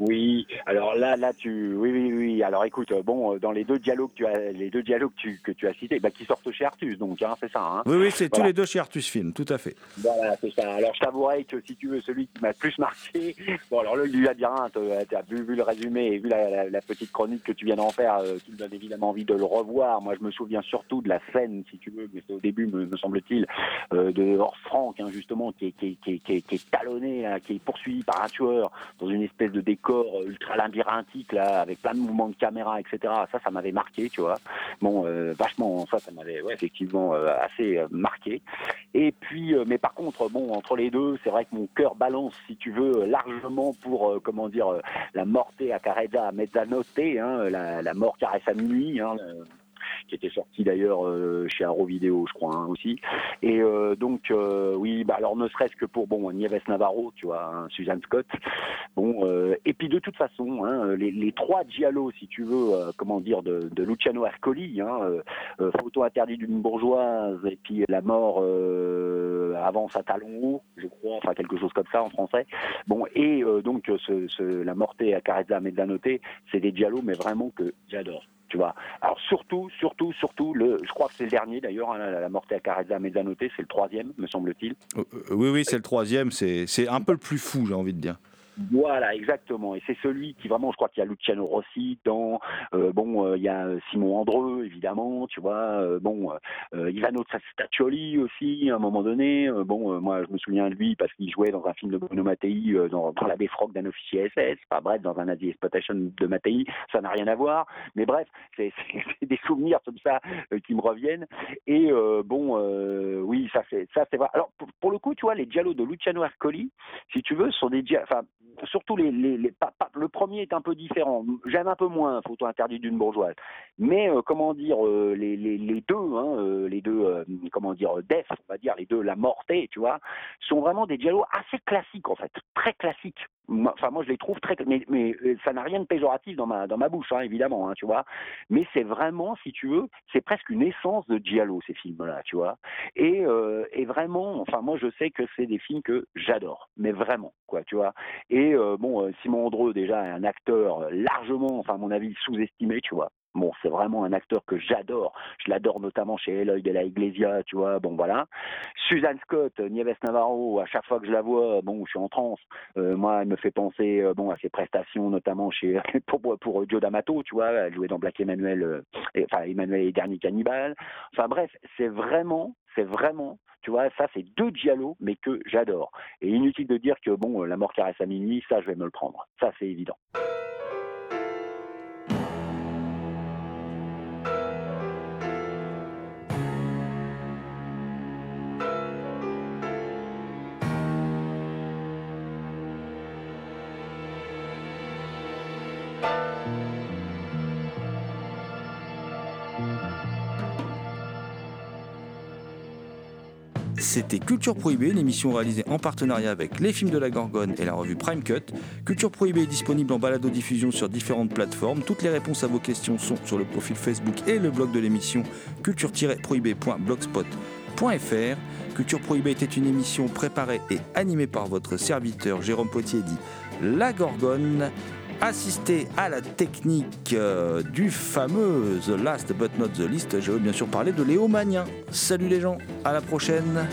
Oui, alors là, là, tu, oui, oui, oui. Alors écoute, bon, euh, dans les deux dialogues, tu as, les deux dialogues que tu, que tu as cités, bah, qui sortent chez Artus, donc, hein, c'est ça. Hein. Oui, oui, c'est tous les deux chez Artus Film, tout à fait. Voilà, c'est ça. Alors je t'avouerai que si tu veux, celui qui m'a le plus marqué, *laughs* bon, alors l'œil du labyrinthe, euh, tu as vu, vu le résumé et vu la, la- la petite chronique que tu viens d'en faire, euh, qui me donne évidemment envie de le revoir. Moi, je me souviens surtout de la scène, si tu veux, mais c'est au début, me, me semble-t-il, euh, de Hors Franck, hein, justement, qui est, qui, est, qui, est, qui est- talonné, qui est poursuivi par un tueur dans une espèce de décor décors ultra labyrinthiques là, avec plein de mouvements de caméra, etc. Ça, ça m'avait marqué, tu vois. Bon, euh, vachement, ça, ça m'avait effectivement euh, assez euh, marqué. Et puis, mais par contre, bon, entre les deux, c'est vrai que mon cœur balance, si tu veux, largement pour, comment dire, la morte à Carrezza à Mezzanotte, hein, la, la mort caresse à minuit, hein, qui était sorti d'ailleurs euh, chez Arrow Video, je crois hein, aussi. Et euh, donc euh, oui, bah alors ne serait-ce que pour bon Nieves Navarro, tu vois, hein, Suzanne Scott. Bon, et puis de toute façon, hein, les, trois giallo, si tu veux, comment dire, de, Luciano Ercoli, hein, photo interdite d'une bourgeoise, et puis la mort avance à talons hauts, je crois, enfin quelque chose comme ça en français. Bon, et euh, donc ce, ce, la morte à Carezza Mezzanotte, c'est des giallo, mais vraiment que j'adore. Alors surtout, surtout, surtout, le, je crois que c'est le dernier d'ailleurs, hein, la, morte à Carezza Mezzanotte, c'est le troisième, me semble-t-il. Euh, euh, Oui, oui, c'est le troisième. C'est un peu le plus fou, j'ai envie de dire. Voilà, exactement. Et c'est celui qui vraiment, je crois qu'il y a Luciano Rossi dans, euh, bon, euh, il y a Simon Andreu, évidemment, tu vois, euh, bon, euh, Ivano Staccioli aussi, à un moment donné. Euh, bon, euh, moi, je me souviens de lui parce qu'il jouait dans un film de Bruno Mattei, euh, dans, dans La Befroc d'un officier SS, pas bref, dans un Nazi Exploitation de Mattei, ça n'a rien à voir. Mais bref, *laughs* c'est des souvenirs comme ça euh, qui me reviennent. Et euh, bon, euh, oui, ça c'est ça c'est vrai. Alors pour, le coup, tu vois, les dialogues de Luciano Ercoli, si tu veux, sont des enfin surtout le premier est un peu différent. J'aime un peu moins Photo interdite d'une bourgeoise, mais euh, comment dire euh, les, deux, hein, euh, les deux, comment dire, Def, on va dire les deux, la mortée, tu vois, sont vraiment des dialogues assez classiques en fait, très classiques. Enfin moi je les trouve très, mais, ça n'a rien de péjoratif dans ma bouche, hein, évidemment, hein, tu vois. Mais c'est vraiment, si tu veux, c'est presque une essence de giallo ces films-là, tu vois. Et, et vraiment, enfin moi je sais que c'est des films que j'adore, mais vraiment, quoi, tu vois. Et euh, bon, euh, Simon Andreu déjà un acteur largement, enfin à mon avis sous-estimé, tu vois. Bon, c'est vraiment un acteur que j'adore. Je l'adore notamment chez Eloy de la Iglesia, tu vois. Bon, voilà. Suzanne Scott, euh, Nieves Navarro, à chaque fois que je la vois, bon, je suis en transe. Euh, moi, elle me fait penser, euh, bon, à ses prestations, notamment chez *laughs* pour pour Joe D'Amato, tu vois. Elle jouait dans Black Emmanuel, euh, et- enfin Emmanuel et les derniers cannibales. Enfin bref, c'est vraiment, c'est vraiment, tu vois, ça c'est deux giallo, mais que j'adore. Et inutile de dire que bon, euh, la mort caresse à minuit, ça je vais me le prendre. Ça c'est évident. C'était Culture Prohibée, l'émission réalisée en partenariat avec les films de la Gorgone et la revue Prime Cut. Culture Prohibée est disponible en balado-diffusion sur différentes plateformes. Toutes les réponses à vos questions sont sur le profil Facebook et le blog de l'émission culture-prohibée.blogspot.fr. Culture Prohibée était une émission préparée et animée par votre serviteur Jérôme Potier dit La Gorgone. Assisté à la technique euh, du fameux The Last But Not The Least, je veux bien sûr parler de Léo Magnin. Salut les gens, à la prochaine.